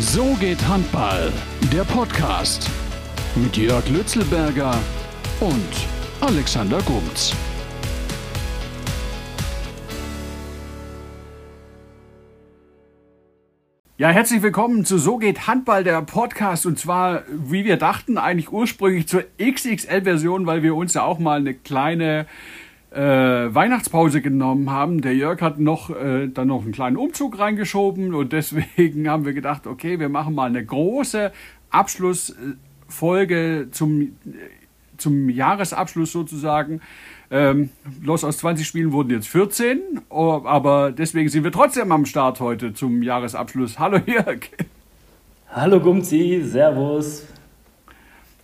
So geht Handball, der Podcast mit Jörg Lützelberger und Alexander Gumz. Ja, herzlich willkommen zu So geht Handball, der Podcast. Und zwar, wie wir dachten, eigentlich ursprünglich zur XXL-Version, weil wir uns ja auch mal eine kleine äh, Weihnachtspause genommen haben. Der Jörg hat noch äh, dann noch einen kleinen Umzug reingeschoben und deswegen haben wir gedacht, okay, wir machen mal eine große Abschlussfolge zum, zum Jahresabschluss sozusagen. Ähm, los aus 20 Spielen wurden jetzt 14, aber deswegen sind wir trotzdem am Start heute zum Jahresabschluss. Hallo Jörg. Hallo Gumzi, Servus.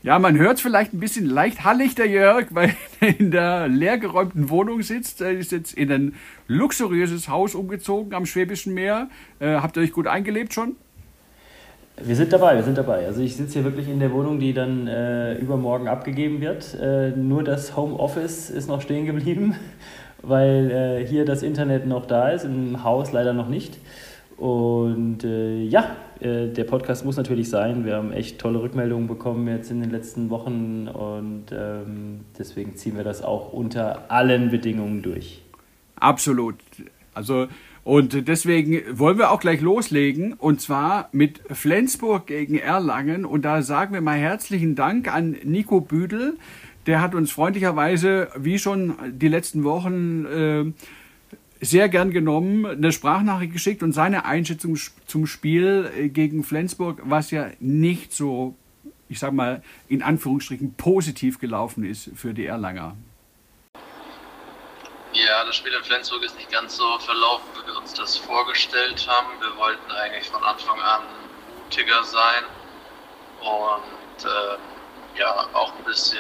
Ja, man hört vielleicht ein bisschen leicht hallig der Jörg, weil er in der leergeräumten Wohnung sitzt. Er ist jetzt in ein luxuriöses Haus umgezogen am Schwäbischen Meer. Äh, habt ihr euch gut eingelebt schon? Wir sind dabei, wir sind dabei. Also ich sitze hier wirklich in der Wohnung, die dann äh, übermorgen abgegeben wird. Äh, nur das Homeoffice ist noch stehen geblieben, weil äh, hier das Internet noch da ist, im Haus leider noch nicht. Und äh, ja, äh, der Podcast muss natürlich sein. Wir haben echt tolle Rückmeldungen bekommen jetzt in den letzten Wochen und ähm, deswegen ziehen wir das auch unter allen Bedingungen durch. Absolut. Also und deswegen wollen wir auch gleich loslegen und zwar mit Flensburg gegen Erlangen. Und da sagen wir mal herzlichen Dank an Nico Büdel. Der hat uns freundlicherweise, wie schon die letzten Wochen, äh, sehr gern genommen, eine Sprachnachricht geschickt und seine Einschätzung zum Spiel äh, gegen Flensburg, was ja nicht so, ich sag mal, in Anführungsstrichen positiv gelaufen ist für die Erlanger. Ja, das Spiel in Flensburg ist nicht ganz so verlaufen, wie wir uns das vorgestellt haben. Wir wollten eigentlich von Anfang an mutiger sein und äh, ja, auch ein bisschen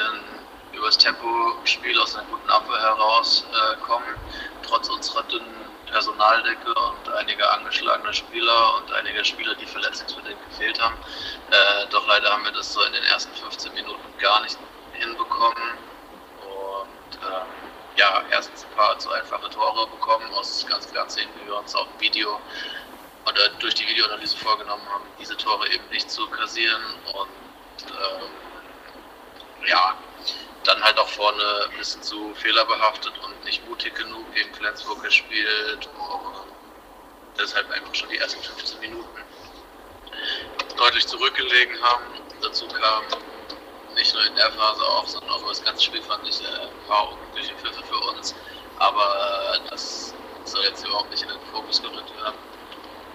übers Tempo-Spiel aus einer guten Abwehr herauskommen, äh, trotz unserer dünnen Personaldecke und einige angeschlagene Spieler und einige Spieler, die verletzungsbedingt gefehlt haben. Äh, doch leider haben wir das so in den ersten 15 Minuten gar nicht hinbekommen. Und äh, ja, erstens ein paar zu einfache Tore bekommen aus ganz klaren Szenen, wie wir uns auch im Video oder durch die Videoanalyse vorgenommen haben, diese Tore eben nicht zu kassieren und ähm, ja, dann halt auch vorne ein bisschen zu fehlerbehaftet und nicht mutig genug gegen Flensburg gespielt und deshalb einfach schon die ersten 15 Minuten deutlich zurückgelegen haben. Dazu kam nicht nur in der Phase auch, sondern auch über das ganze Spiel fand ich äh, ein paar unglückliche Pfiffe für uns. Aber das soll jetzt überhaupt nicht in den Fokus gerückt werden.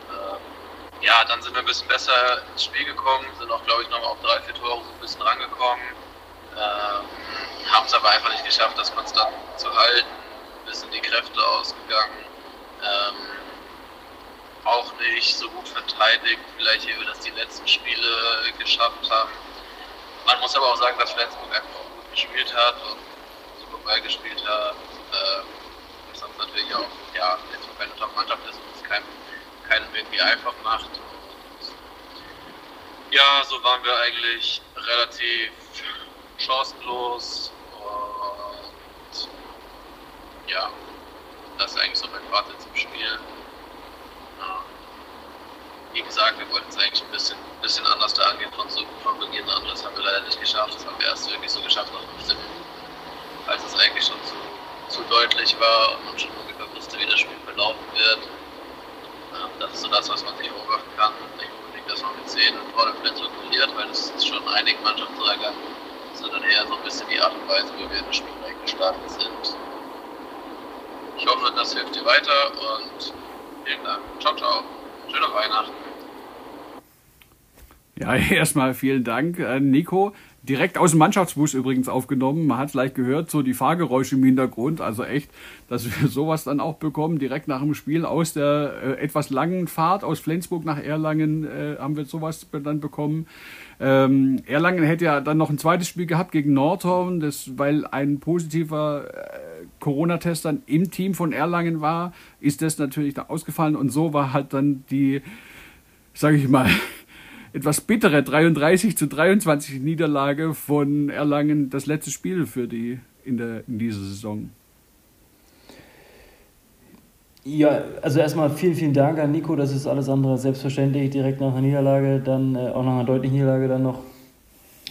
Ähm, ja, dann sind wir ein bisschen besser ins Spiel gekommen, sind auch, glaube ich, nochmal auf drei, vier Tore so ein bisschen rangekommen. Ähm, haben es aber einfach nicht geschafft, das konstant zu halten. Ein bisschen die Kräfte ausgegangen. Ähm, auch nicht so gut verteidigt, vielleicht wie wir das die letzten Spiele geschafft haben. Man muss aber auch sagen, dass Flensburg einfach auch gut gespielt hat und super Ball gespielt hat. Äh, was uns natürlich auch, ja, keine Top-Mannschaft ist und es keinem, keinem irgendwie einfach macht. Ja, so waren wir eigentlich relativ chancenlos und ja, das ist eigentlich so mein Fazit zum Spiel. Ja wie gesagt, wir wollten es eigentlich ein bisschen, bisschen anders da angehen von, so, von Beginn an. Das haben wir leider nicht geschafft. Das haben wir erst wirklich so geschafft nach 15 Minuten, als es eigentlich schon zu, zu deutlich war und man schon ungefähr wusste, wie das Spiel verlaufen wird. Ähm, das ist so das, was man sich vorwerfen kann. Nicht unbedingt, dass man mit 10 vor dem Flensburg verliert, weil das ist schon einigen Mannschaften so ergangen, sondern eher so ein bisschen die Art und Weise, wie wir in das Spiel gestartet sind. Ich hoffe, das hilft dir weiter und vielen Dank. Ciao, ciao. Schöne Weihnachten. Ja, erstmal vielen Dank, äh, Nico. Direkt aus dem Mannschaftsbus übrigens aufgenommen. Man hat es leicht gehört, so die Fahrgeräusche im Hintergrund. Also echt, dass wir sowas dann auch bekommen. Direkt nach dem Spiel aus der äh, etwas langen Fahrt aus Flensburg nach Erlangen äh, haben wir sowas dann bekommen. Ähm, Erlangen hätte ja dann noch ein zweites Spiel gehabt gegen Nordhorn, das, weil ein positiver äh, Corona-Test dann im Team von Erlangen war, ist das natürlich da ausgefallen. Und so war halt dann die, sage ich mal, etwas bittere 33 zu 23 Niederlage von Erlangen das letzte Spiel für die in, der, in dieser Saison. Ja, also erstmal vielen, vielen Dank an Nico. Das ist alles andere selbstverständlich. Direkt nach einer Niederlage, dann äh, auch nach einer deutlichen Niederlage, dann noch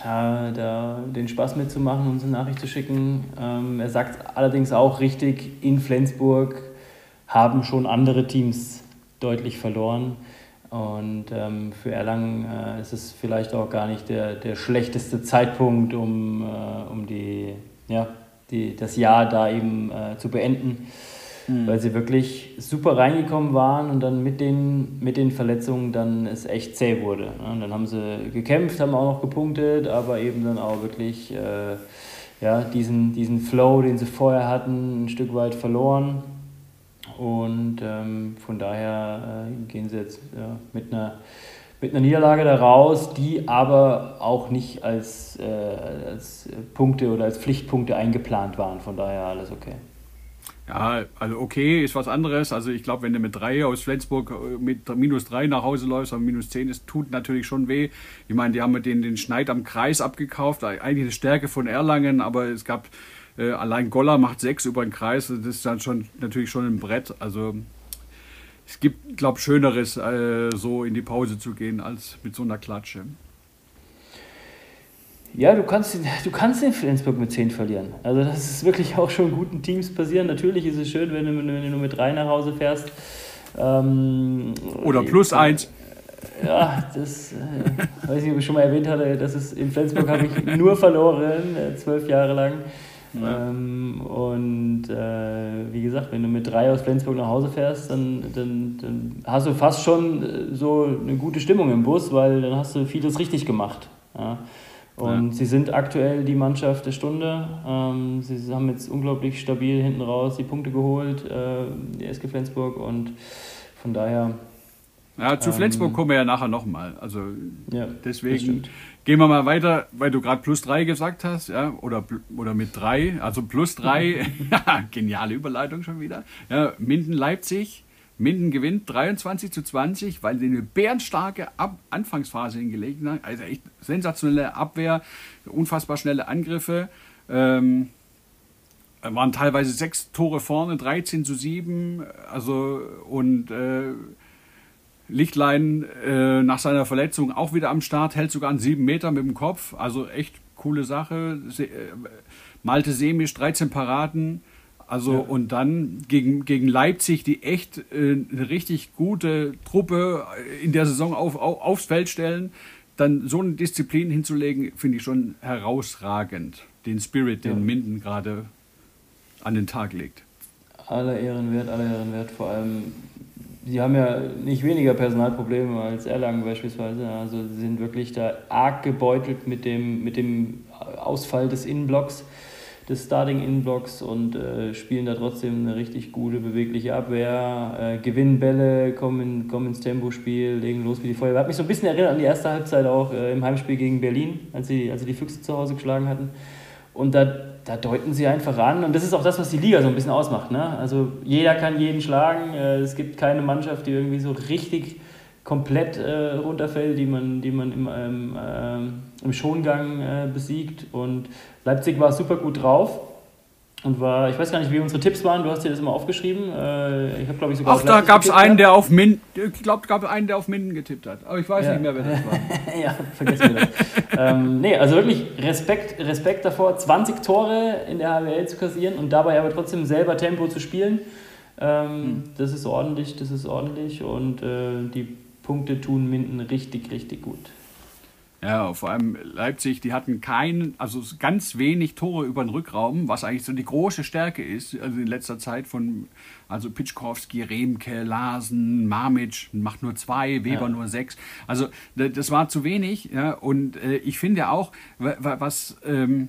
äh, da den Spaß mitzumachen und eine Nachricht zu schicken. Ähm, er sagt allerdings auch richtig, in Flensburg haben schon andere Teams deutlich verloren. Und ähm, für Erlangen äh, ist es vielleicht auch gar nicht der, der schlechteste Zeitpunkt, um, äh, um die, ja, die, das Jahr da eben äh, zu beenden mhm. weil sie wirklich super reingekommen waren und dann mit den, mit den Verletzungen dann es echt zäh wurde. Und dann haben sie gekämpft, haben auch noch gepunktet, aber eben dann auch wirklich äh, ja, diesen, diesen Flow, den sie vorher hatten, ein Stück weit verloren. Und ähm, von daher äh, gehen sie jetzt ja, mit einer mit einer Niederlage da raus, die aber auch nicht als, äh, als Punkte oder als Pflichtpunkte eingeplant waren. Von daher alles okay. Ja, also okay, ist was anderes. Also ich glaube, wenn du mit drei aus Flensburg äh, mit minus drei nach Hause läufst, aber minus zehn ist, tut natürlich schon weh. Ich meine, die haben mit den, den Schneid am Kreis abgekauft, eigentlich eine Stärke von Erlangen, aber es gab äh, allein Goller macht sechs über den Kreis, das ist dann schon natürlich schon ein Brett. Also es gibt, glaube ich, Schöneres, äh, so in die Pause zu gehen, als mit so einer Klatsche. Ja, du kannst, du kannst in Flensburg mit 10 verlieren. Also das ist wirklich auch schon guten Teams passieren. Natürlich ist es schön, wenn du, wenn du nur mit 3 nach Hause fährst. Ähm, Oder plus 1. Ja, das äh, weiß nicht, ob ich schon mal erwähnt hatte, dass es in Flensburg habe ich nur verloren, äh, zwölf Jahre lang. Ja. Ähm, und äh, wie gesagt, wenn du mit drei aus Flensburg nach Hause fährst, dann, dann, dann hast du fast schon äh, so eine gute Stimmung im Bus, weil dann hast du vieles richtig gemacht. Ja. Und ja. sie sind aktuell die Mannschaft der Stunde. Ähm, sie haben jetzt unglaublich stabil hinten raus die Punkte geholt, äh, die SG Flensburg. Und von daher. Ja, zu ähm, Flensburg kommen wir ja nachher nochmal. Also ja, deswegen gehen wir mal weiter, weil du gerade plus drei gesagt hast, ja, oder, oder mit drei, also plus drei, geniale Überleitung schon wieder. Ja, Minden Leipzig Minden gewinnt 23 zu 20, weil sie eine bärenstarke Ab Anfangsphase hingelegt haben. Also echt sensationelle Abwehr, unfassbar schnelle Angriffe. Ähm, waren teilweise sechs Tore vorne, 13 zu 7. Also und äh, Lichtlein äh, nach seiner Verletzung auch wieder am Start, hält sogar einen 7 Meter mit dem Kopf. Also echt coole Sache. Se äh, Malte Semisch, 13 Paraden. Also ja. und dann gegen, gegen Leipzig, die echt äh, eine richtig gute Truppe in der Saison auf, auf, aufs Feld stellen, dann so eine Disziplin hinzulegen, finde ich schon herausragend. Den Spirit, den ja. Minden gerade an den Tag legt. Aller Ehren wert, aller Ehren wert. Vor allem, sie haben ja nicht weniger Personalprobleme als Erlangen beispielsweise. Also sie sind wirklich da arg gebeutelt mit dem, mit dem Ausfall des Innenblocks des Starting Inblocks und äh, spielen da trotzdem eine richtig gute, bewegliche Abwehr, äh, gewinnen Bälle, kommen, kommen ins Tempospiel, legen los wie die Feuerwehr. Hat mich so ein bisschen erinnert an die erste Halbzeit auch äh, im Heimspiel gegen Berlin, als sie, als sie die Füchse zu Hause geschlagen hatten. Und da, da deuten sie einfach an. Und das ist auch das, was die Liga so ein bisschen ausmacht. Ne? Also jeder kann jeden schlagen. Äh, es gibt keine Mannschaft, die irgendwie so richtig komplett äh, runterfällt, die man, die man im, ähm, äh, im Schongang äh, besiegt. Und Leipzig war super gut drauf und war, ich weiß gar nicht, wie unsere Tipps waren. Du hast dir das immer aufgeschrieben. Äh, ich habe glaube ich sogar. Ach, da gab es einen, der auf Minden. Ich glaube, gab einen, der auf Minden getippt hat. Aber ich weiß ja. nicht mehr, wer das war. ja, vergessen wir das. ähm, nee, also wirklich Respekt, Respekt davor, 20 Tore in der HWL zu kassieren und dabei aber trotzdem selber Tempo zu spielen. Ähm, hm. Das ist ordentlich, das ist ordentlich und äh, die Punkte tun Minden richtig, richtig gut. Ja, vor allem Leipzig, die hatten keinen, also ganz wenig Tore über den Rückraum, was eigentlich so die große Stärke ist, also in letzter Zeit von, also Pitschkowski, Remke, Larsen, Marmic macht nur zwei, Weber ja. nur sechs. Also das war zu wenig, ja, und äh, ich finde auch, was, ähm,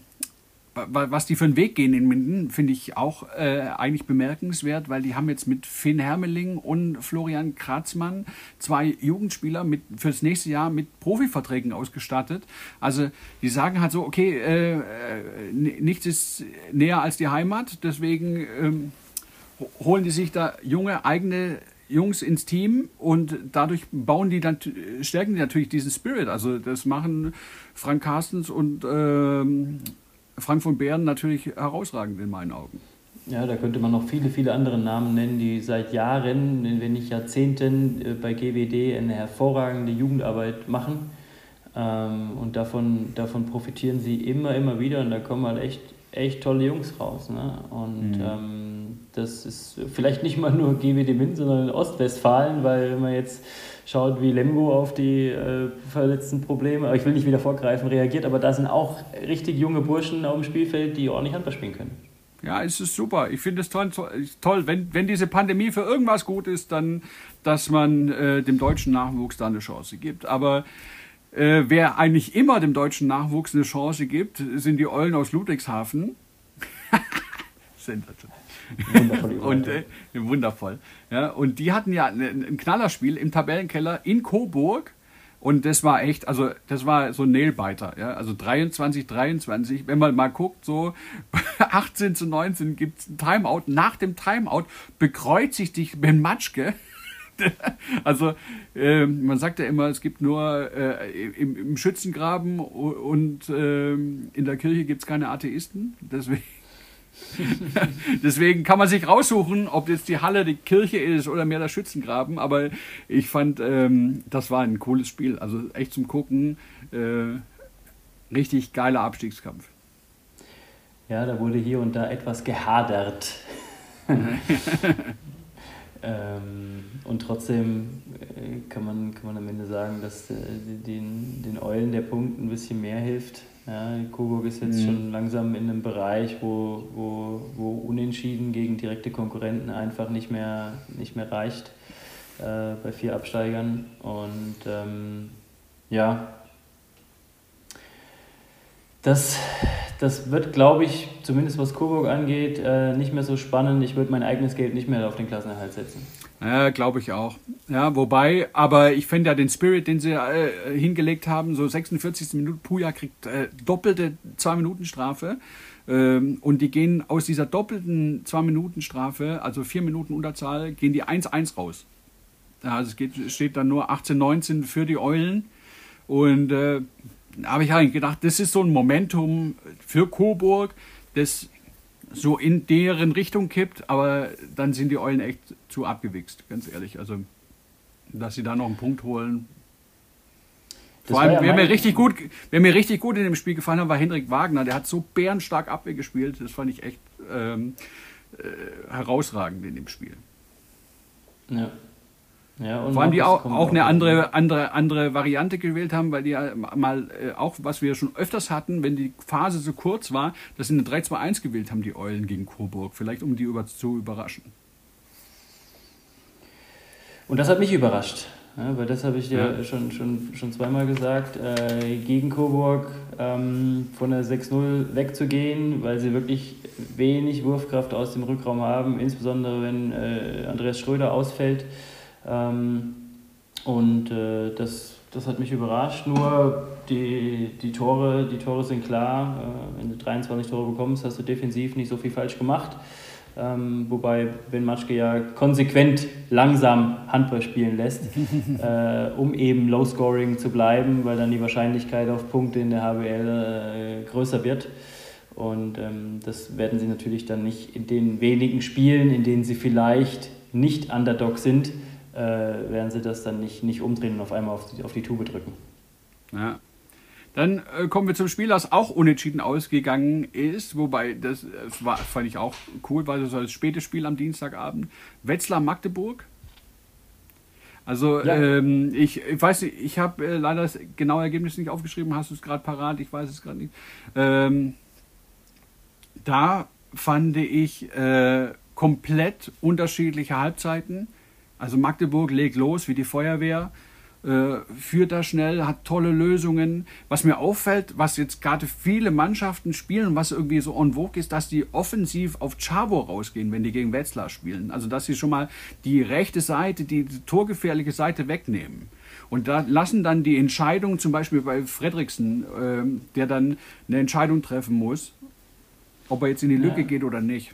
was die für einen Weg gehen in Minden, finde ich auch äh, eigentlich bemerkenswert, weil die haben jetzt mit Finn Hermeling und Florian Kratzmann zwei Jugendspieler mit, fürs nächste Jahr mit Profiverträgen ausgestattet. Also die sagen halt so, okay, äh, äh nichts ist näher als die Heimat, deswegen ähm, holen die sich da junge eigene Jungs ins Team und dadurch bauen die dann, stärken die natürlich diesen Spirit. Also das machen Frank Carstens und ähm, Frank von Bären natürlich herausragend in meinen Augen. Ja, da könnte man noch viele, viele andere Namen nennen, die seit Jahren, wenn nicht Jahrzehnten äh, bei GWD eine hervorragende Jugendarbeit machen. Ähm, und davon, davon profitieren sie immer, immer wieder und da kommen halt echt, echt tolle Jungs raus. Ne? Und mhm. ähm, das ist vielleicht nicht mal nur GWD Min, sondern Ostwestfalen, weil wenn man jetzt schaut, wie Lemgo auf die äh, verletzten Probleme, ich will nicht wieder vorgreifen, reagiert, aber da sind auch richtig junge Burschen auf dem Spielfeld, die ordentlich Handball spielen können. Ja, es ist super. Ich finde es toll, toll, wenn, wenn diese Pandemie für irgendwas gut ist, dann, dass man äh, dem deutschen Nachwuchs da eine Chance gibt. Aber äh, wer eigentlich immer dem deutschen Nachwuchs eine Chance gibt, sind die Eulen aus Ludwigshafen. Sensationell. Wundervoll. und äh, wundervoll. Ja, und die hatten ja ein, ein Knallerspiel im Tabellenkeller in Coburg. Und das war echt, also das war so ein Nailbiter, ja. Also 23, 23, wenn man mal guckt, so 18 zu 19 gibt es ein Timeout. Nach dem Timeout bekreuzigt sich Ben Matschke. also äh, man sagt ja immer, es gibt nur äh, im, im, Schützengraben und äh, in der Kirche gibt es keine Atheisten. Deswegen Deswegen kann man sich raussuchen, ob jetzt die Halle die Kirche ist oder mehr der Schützengraben. Aber ich fand, ähm, das war ein cooles Spiel. Also echt zum Gucken. Äh, richtig geiler Abstiegskampf. Ja, da wurde hier und da etwas gehadert. ähm, und trotzdem äh, kann, man, kann man am Ende sagen, dass äh, den, den Eulen der Punkt ein bisschen mehr hilft. Ja, Coburg ist jetzt mhm. schon langsam in einem Bereich, wo, wo, wo Unentschieden gegen direkte Konkurrenten einfach nicht mehr, nicht mehr reicht äh, bei vier Absteigern. Und ähm, ja, das, das wird, glaube ich, zumindest was Coburg angeht, äh, nicht mehr so spannend. Ich würde mein eigenes Geld nicht mehr auf den Klassenerhalt setzen. Ja, glaube ich auch. Ja, wobei, aber ich finde ja den Spirit, den sie äh, hingelegt haben, so 46. Minute, Puja kriegt äh, doppelte 2-Minuten-Strafe. Ähm, und die gehen aus dieser doppelten 2-Minuten-Strafe, also 4 Minuten Unterzahl, gehen die 1-1 raus. Also es geht, steht dann nur 18-19 für die Eulen. Und äh, da habe ich eigentlich gedacht, das ist so ein Momentum für Coburg, das so in deren Richtung kippt, aber dann sind die Eulen echt zu abgewichst, ganz ehrlich. Also, dass sie da noch einen Punkt holen. Das Vor allem, ja wer, mir richtig gut, wer mir richtig gut in dem Spiel gefallen hat, war Hendrik Wagner. Der hat so bärenstark Abwehr gespielt. Das fand ich echt ähm, äh, herausragend in dem Spiel. Ja. Ja, Vor allem die auch, auch eine andere, andere, andere Variante gewählt haben, weil die ja mal äh, auch, was wir schon öfters hatten, wenn die Phase so kurz war, dass sie eine 3-2-1 gewählt haben, die Eulen gegen Coburg. Vielleicht um die über, zu überraschen. Und das hat mich überrascht, ja, weil das habe ich dir ja. schon, schon, schon zweimal gesagt, äh, gegen Coburg ähm, von der 6-0 wegzugehen, weil sie wirklich wenig Wurfkraft aus dem Rückraum haben, insbesondere wenn äh, Andreas Schröder ausfällt. Ähm, und äh, das, das hat mich überrascht. Nur die, die, Tore, die Tore sind klar. Äh, wenn du 23 Tore bekommst, hast du defensiv nicht so viel falsch gemacht. Ähm, wobei Ben Matschke ja konsequent langsam Handball spielen lässt, äh, um eben Low Scoring zu bleiben, weil dann die Wahrscheinlichkeit auf Punkte in der HBL äh, größer wird. Und ähm, das werden sie natürlich dann nicht in den wenigen Spielen, in denen sie vielleicht nicht Underdog sind, äh, werden sie das dann nicht, nicht umdrehen und auf einmal auf die, auf die Tube drücken. Ja. Dann äh, kommen wir zum Spiel, das auch unentschieden ausgegangen ist, wobei das, das war, fand ich auch cool, weil das war das späte Spiel am Dienstagabend. Wetzlar Magdeburg. Also ja. ähm, ich, ich weiß nicht, ich habe äh, leider das genaue Ergebnis nicht aufgeschrieben, hast du es gerade parat, ich weiß es gerade nicht. Ähm, da fand ich äh, komplett unterschiedliche Halbzeiten. Also Magdeburg legt los wie die Feuerwehr, äh, führt da schnell, hat tolle Lösungen. Was mir auffällt, was jetzt gerade viele Mannschaften spielen, was irgendwie so en vogue ist, dass die offensiv auf Chavo rausgehen, wenn die gegen Wetzlar spielen. Also dass sie schon mal die rechte Seite, die, die torgefährliche Seite wegnehmen. Und da lassen dann die Entscheidung, zum Beispiel bei Fredriksen, äh, der dann eine Entscheidung treffen muss, ob er jetzt in die Lücke ja. geht oder nicht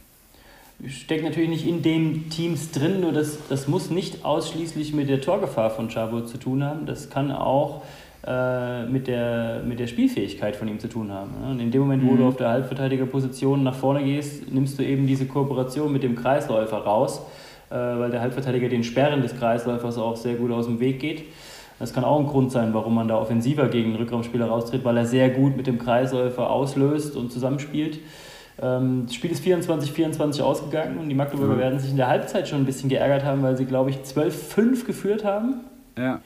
steckt natürlich nicht in den Teams drin, nur das, das muss nicht ausschließlich mit der Torgefahr von Chabo zu tun haben. Das kann auch äh, mit, der, mit der Spielfähigkeit von ihm zu tun haben. Und in dem Moment, wo mhm. du auf der Halbverteidigerposition nach vorne gehst, nimmst du eben diese Kooperation mit dem Kreisläufer raus, äh, weil der Halbverteidiger den Sperren des Kreisläufers auch sehr gut aus dem Weg geht. Das kann auch ein Grund sein, warum man da offensiver gegen den Rückraumspieler raustritt, weil er sehr gut mit dem Kreisläufer auslöst und zusammenspielt. Ähm, das Spiel ist 24-24 ausgegangen und die Magdeburger mhm. werden sich in der Halbzeit schon ein bisschen geärgert haben, weil sie, glaube ich, 12-5 geführt haben. Ja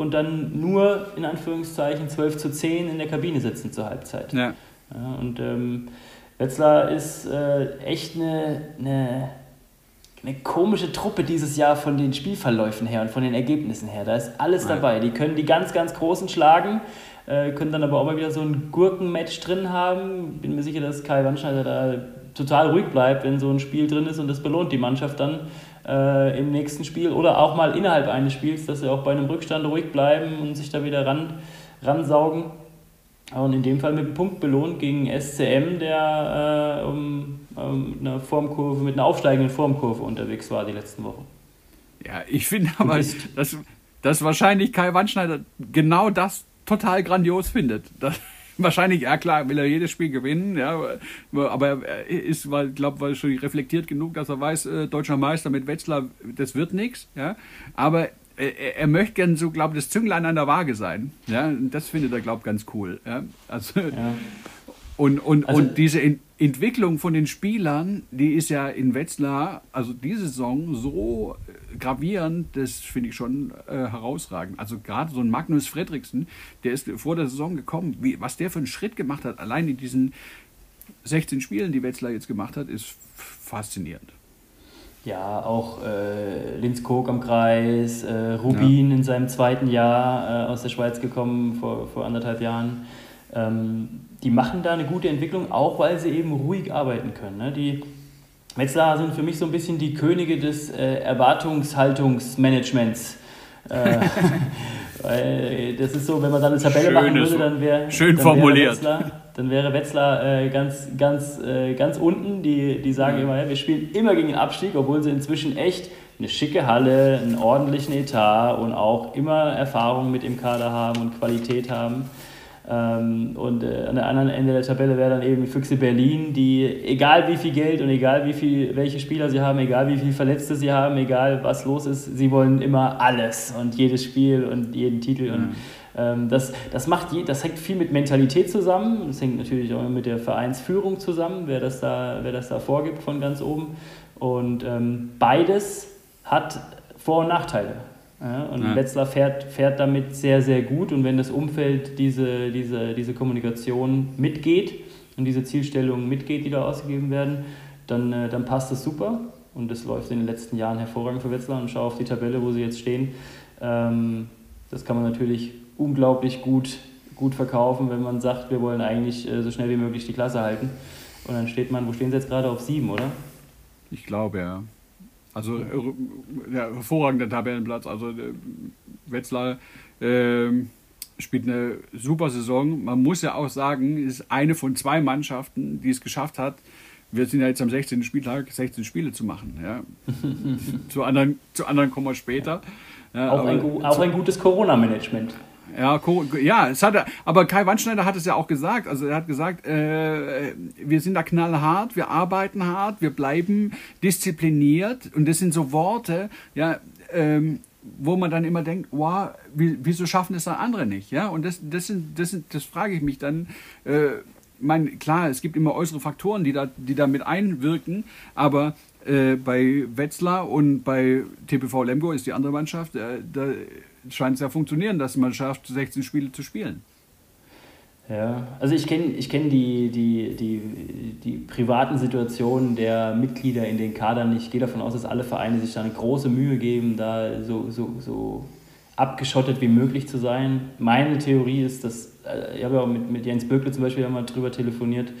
und dann nur in Anführungszeichen 12 zu 10 in der Kabine sitzen zur Halbzeit. Ja. ja und ähm, Wetzlar ist äh, echt eine, eine, eine, komische Truppe dieses Jahr von den Spielverläufen her und von den Ergebnissen her. Da ist alles dabei. Die können die ganz, ganz Großen schlagen, äh, können dann aber auch mal wieder so ein Gurkenmatch drin haben. Bin mir sicher, dass Kai Wandschneider da total ruhig bleibt, wenn so ein Spiel drin ist und das belohnt die Mannschaft dann äh, im nächsten Spiel oder auch mal innerhalb eines Spiels, dass sie auch bei einem Rückstand ruhig bleiben und sich da wieder ran, ransaugen. Und in dem Fall mit einem Punkt belohnt gegen SCM, der äh, um, um eine Formkurve, mit einer aufsteigenden Formkurve unterwegs war die letzten Wochen. Ja, ich finde aber, dass, dass wahrscheinlich Kai Wandschneider genau das total grandios findet. Das, wahrscheinlich, ja klar, will er jedes Spiel gewinnen, ja, aber er ist, weil, glaube weil schon reflektiert genug, dass er weiß, äh, deutscher Meister mit Wetzlar, das wird nichts, ja, aber er, er möchte gern so, glaube ich, das Zünglein an der Waage sein, ja, das findet er, glaube ich, ganz cool, ja, also, ja. Und, und, also, und diese Entwicklung von den Spielern, die ist ja in Wetzlar, also diese Saison, so äh, gravierend, das finde ich schon äh, herausragend. Also gerade so ein Magnus Fredriksen, der ist vor der Saison gekommen, wie, was der für einen Schritt gemacht hat, allein in diesen 16 Spielen, die Wetzlar jetzt gemacht hat, ist faszinierend. Ja, auch äh, Linz Koch am Kreis, äh, Rubin ja. in seinem zweiten Jahr äh, aus der Schweiz gekommen, vor, vor anderthalb Jahren. Ähm, die machen da eine gute Entwicklung, auch weil sie eben ruhig arbeiten können. Ne? Die Metzler sind für mich so ein bisschen die Könige des äh, Erwartungshaltungsmanagements. äh, weil das ist so, wenn man dann eine Tabelle Schönes, machen würde, dann wäre schön dann formuliert. Wäre Wetzlar, dann wäre Wetzlar äh, ganz, ganz, äh, ganz unten. Die, die sagen mhm. immer, ja, wir spielen immer gegen den Abstieg, obwohl sie inzwischen echt eine schicke Halle, einen ordentlichen Etat und auch immer Erfahrung mit im Kader haben und Qualität haben. Ähm, und äh, an der anderen Ende der Tabelle wäre dann eben Füchse Berlin, die egal wie viel Geld und egal wie viel, welche Spieler sie haben, egal wie viele Verletzte sie haben, egal was los ist, sie wollen immer alles und jedes Spiel und jeden Titel. Mhm. Und ähm, das, das, macht das hängt viel mit Mentalität zusammen. Das hängt natürlich auch mit der Vereinsführung zusammen, wer das da, wer das da vorgibt von ganz oben. Und ähm, beides hat Vor- und Nachteile. Ja, und ja. Wetzlar fährt, fährt damit sehr, sehr gut. Und wenn das Umfeld diese, diese, diese Kommunikation mitgeht und diese Zielstellungen mitgeht, die da ausgegeben werden, dann, äh, dann passt das super. Und das läuft in den letzten Jahren hervorragend für Wetzlar. Und schau auf die Tabelle, wo sie jetzt stehen. Ähm, das kann man natürlich unglaublich gut, gut verkaufen, wenn man sagt, wir wollen eigentlich äh, so schnell wie möglich die Klasse halten. Und dann steht man, wo stehen sie jetzt gerade? Auf sieben, oder? Ich glaube, ja. Also äh, ja, hervorragender Tabellenplatz. Also äh, Wetzlar äh, spielt eine super Saison. Man muss ja auch sagen, ist eine von zwei Mannschaften, die es geschafft hat. Wir sind ja jetzt am 16. Spieltag, 16 Spiele zu machen. Ja. zu, anderen, zu anderen kommen wir später. Ja, auch, ein, auch ein gutes Corona-Management. Ja, ja, es hat, aber Kai Wandschneider hat es ja auch gesagt. Also er hat gesagt, äh, wir sind da knallhart, wir arbeiten hart, wir bleiben diszipliniert. Und das sind so Worte, ja, ähm, wo man dann immer denkt, wow, wieso schaffen es dann andere nicht? Ja, und das, das, sind, das, sind, das frage ich mich dann. Äh, mein, klar, es gibt immer äußere Faktoren, die da, die da mit einwirken, aber äh, bei Wetzlar und bei TPV Lemgo ist die andere Mannschaft, äh, da scheint es ja funktionieren, dass man schafft, 16 Spiele zu spielen. Ja, also ich kenne ich kenn die, die, die, die privaten Situationen der Mitglieder in den Kadern. Ich gehe davon aus, dass alle Vereine sich da eine große Mühe geben, da so, so, so abgeschottet wie möglich zu sein. Meine Theorie ist, dass, äh, ich habe ja auch mit, mit Jens Böckle zum Beispiel mal drüber telefoniert,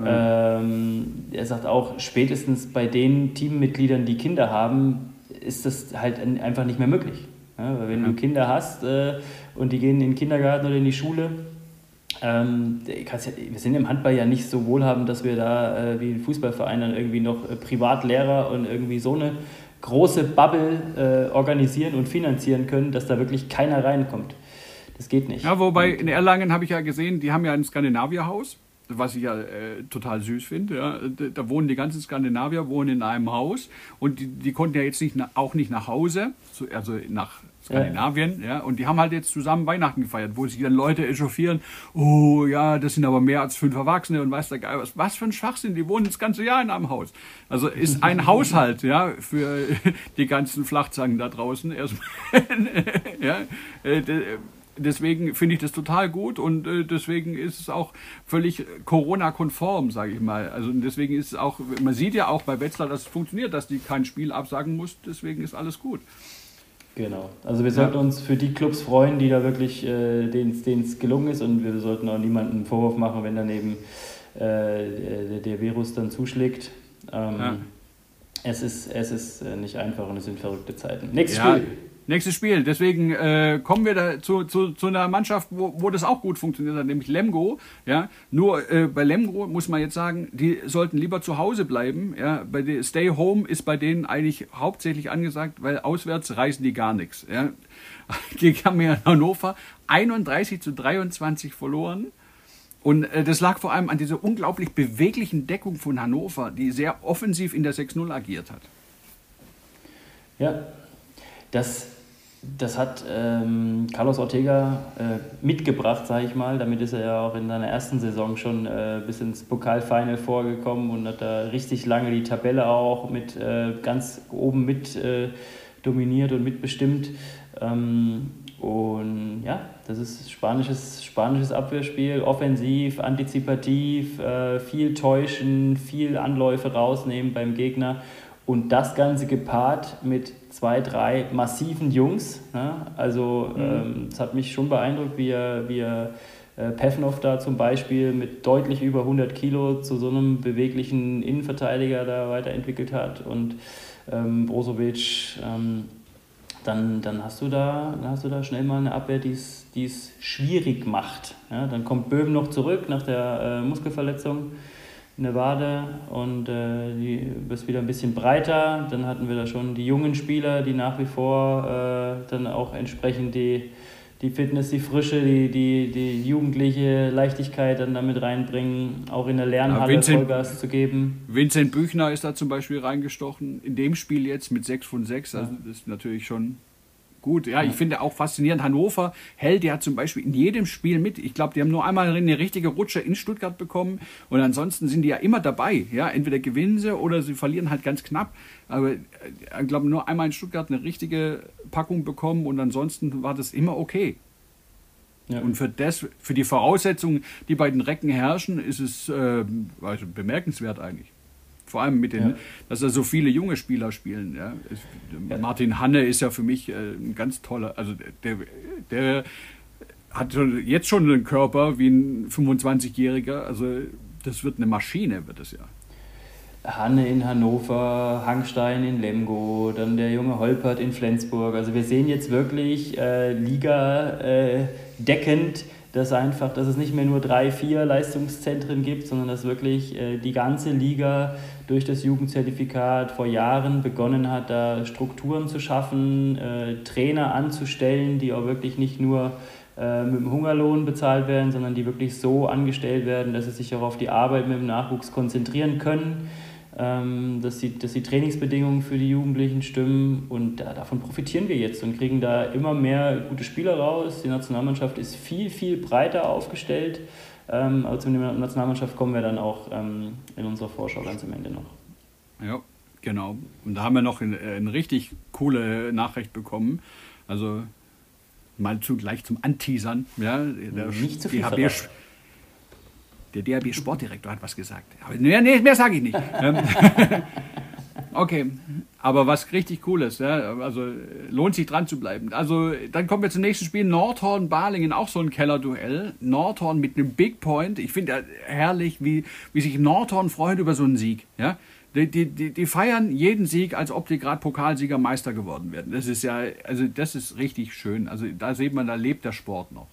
ja. ähm, er sagt auch, spätestens bei den Teammitgliedern, die Kinder haben, ist das halt einfach nicht mehr möglich. Ja, weil wenn ja. du Kinder hast äh, und die gehen in den Kindergarten oder in die Schule, ähm, wir sind im Handball ja nicht so wohlhabend, dass wir da äh, wie ein Fußballverein dann irgendwie noch äh, Privatlehrer und irgendwie so eine große Bubble äh, organisieren und finanzieren können, dass da wirklich keiner reinkommt. Das geht nicht. Ja, wobei in Erlangen habe ich ja gesehen, die haben ja ein Skandinavierhaus, was ich ja äh, total süß finde. Ja. Da, da, wohnen die ganzen Skandinavier wohnen in einem Haus und die, die konnten ja jetzt nicht auch nicht nach Hause, also nach Skandinavien, ja. ja. Und die haben halt jetzt zusammen Weihnachten gefeiert, wo sich dann Leute echauffieren, oh ja, das sind aber mehr als fünf Erwachsene und weiß der Geil was. Was für ein Schwachsinn, die wohnen das ganze Jahr in einem Haus. Also ist ein Haushalt, ja, für die ganzen Flachzangen da draußen erstmal. ja, äh, deswegen finde ich das total gut und äh, deswegen ist es auch völlig Corona-konform, sage ich mal. Also deswegen ist es auch, man sieht ja auch bei Wetzlar, dass es funktioniert, dass die kein Spiel absagen muss, deswegen ist alles gut. Genau. Also wir sollten uns für die Clubs freuen, die da wirklich, äh, denen es gelungen ist und wir sollten auch niemandem einen Vorwurf machen, wenn daneben äh, der Virus dann zuschlägt. Ähm, ja. Es ist, es ist äh, nicht einfach und es sind verrückte Zeiten. Nächstes ja. Spiel. Nächstes Spiel. Deswegen äh, kommen wir da zu, zu, zu einer Mannschaft, wo, wo das auch gut funktioniert hat, nämlich Lemgo. Ja? Nur äh, bei Lemgo muss man jetzt sagen, die sollten lieber zu Hause bleiben. Ja? Bei der Stay Home ist bei denen eigentlich hauptsächlich angesagt, weil auswärts reißen die gar nichts. Ja? Gegen Hannover 31 zu 23 verloren. Und äh, das lag vor allem an dieser unglaublich beweglichen Deckung von Hannover, die sehr offensiv in der 6-0 agiert hat. Ja, das das hat ähm, Carlos Ortega äh, mitgebracht, sage ich mal. Damit ist er ja auch in seiner ersten Saison schon äh, bis ins Pokalfinal vorgekommen und hat da richtig lange die Tabelle auch mit äh, ganz oben mit äh, dominiert und mitbestimmt. Ähm, und ja, das ist spanisches, spanisches Abwehrspiel, offensiv, antizipativ, äh, viel täuschen, viel Anläufe rausnehmen beim Gegner. Und das Ganze gepaart mit zwei, drei massiven Jungs. Ne? Also mhm. ähm, es hat mich schon beeindruckt, wie er, wie er äh, Pevnov da zum Beispiel mit deutlich über 100 Kilo zu so einem beweglichen Innenverteidiger da weiterentwickelt hat. Und ähm, Brozovic, ähm, dann, dann, hast du da, dann hast du da schnell mal eine Abwehr, die es schwierig macht. Ja? Dann kommt Böhm noch zurück nach der äh, Muskelverletzung eine Wade und äh, die bist wieder ein bisschen breiter. Dann hatten wir da schon die jungen Spieler, die nach wie vor äh, dann auch entsprechend die, die Fitness, die Frische, die, die, die jugendliche Leichtigkeit dann damit reinbringen, auch in der Lernhalle ja, Vincent, Vollgas zu geben. Vincent Büchner ist da zum Beispiel reingestochen, in dem Spiel jetzt mit 6 von 6, also das ist natürlich schon gut. Ja, ich finde auch faszinierend, Hannover hält ja zum Beispiel in jedem Spiel mit. Ich glaube, die haben nur einmal eine richtige Rutsche in Stuttgart bekommen und ansonsten sind die ja immer dabei. Ja, entweder gewinnen sie oder sie verlieren halt ganz knapp. Aber äh, ich glaube, nur einmal in Stuttgart eine richtige Packung bekommen und ansonsten war das immer okay. Ja. Und für, das, für die Voraussetzungen, die bei den Recken herrschen, ist es äh, also bemerkenswert eigentlich. Vor allem mit den, ja. dass da so viele junge Spieler spielen. Ja. ja. Martin Hanne ist ja für mich äh, ein ganz toller, also der, der hat schon, jetzt schon einen Körper wie ein 25-Jähriger. Also das wird eine Maschine, wird es ja. Hanne in Hannover, Hangstein in Lemgo, dann der junge Holpert in Flensburg. Also wir sehen jetzt wirklich äh, Liga äh, deckend dass einfach, dass es nicht mehr nur drei, vier Leistungszentren gibt, sondern dass wirklich äh, die ganze Liga durch das Jugendzertifikat vor Jahren begonnen hat, da Strukturen zu schaffen, äh, Trainer anzustellen, die auch wirklich nicht nur äh, mit dem Hungerlohn bezahlt werden, sondern die wirklich so angestellt werden, dass sie sich auch auf die Arbeit mit dem Nachwuchs konzentrieren können dass, die, dass die Trainingsbedingungen für die Jugendlichen stimmen und da, davon profitieren wir jetzt und kriegen da immer mehr gute Spieler raus. Die Nationalmannschaft ist viel, viel breiter aufgestellt. Ähm, aber zur Nationalmannschaft kommen wir dann auch ähm, in unserer Vorschau ganz am Ende noch. Ja, genau. Und da haben wir noch eine, richtig coole Nachricht bekommen. Also mal zugleich zum Anteasern. Ja, der, Nicht zu viel der DRB Sportdirektor hat was gesagt. Aber nee, nee mehr sage ich nicht. Ähm, okay, aber was richtig cool ist, ja, also lohnt sich dran zu bleiben. Also dann kommen wir zum nächsten Spiel. Nordhorn-Balingen, auch so ein Kellerduell. Nordhorn mit einem Big Point. Ich finde herrlich, wie, wie sich Nordhorn freut über so einen Sieg. Ja? Die, die, die, feiern jeden Sieg, als ob die gerade Pokalsieger Meister geworden wären. Das ist ja, also das ist richtig schön. Also da sieht man, da lebt der Sport noch.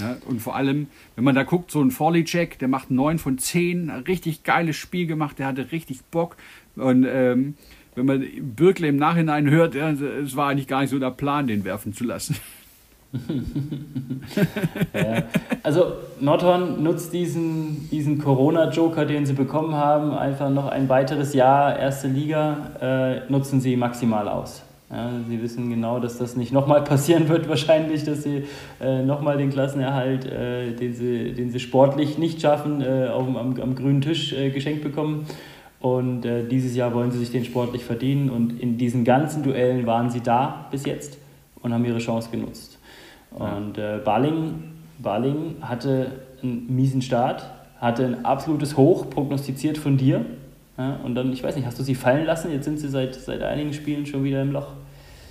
Ja, und vor allem, wenn man da guckt, so ein Forley-Check, der macht 9 von 10, ein richtig geiles Spiel gemacht, der hatte richtig Bock. Und ähm, wenn man Birkle im Nachhinein hört, ja, es war eigentlich gar nicht so der Plan, den werfen zu lassen. ja. Also Nordhorn nutzt diesen, diesen Corona-Joker, den sie bekommen haben, einfach noch ein weiteres Jahr erste Liga, äh, nutzen sie maximal aus. Ja, sie wissen genau, dass das nicht nochmal passieren wird, wahrscheinlich, dass sie äh, nochmal den Klassenerhalt, äh, den, sie, den sie sportlich nicht schaffen, äh, auf, am, am grünen Tisch äh, geschenkt bekommen. Und äh, dieses Jahr wollen sie sich den sportlich verdienen. Und in diesen ganzen Duellen waren sie da bis jetzt und haben ihre Chance genutzt. Und äh, Baling, Baling hatte einen miesen Start, hatte ein absolutes Hoch prognostiziert von dir. Ja, und dann, ich weiß nicht, hast du sie fallen lassen? Jetzt sind sie seit, seit einigen Spielen schon wieder im Loch.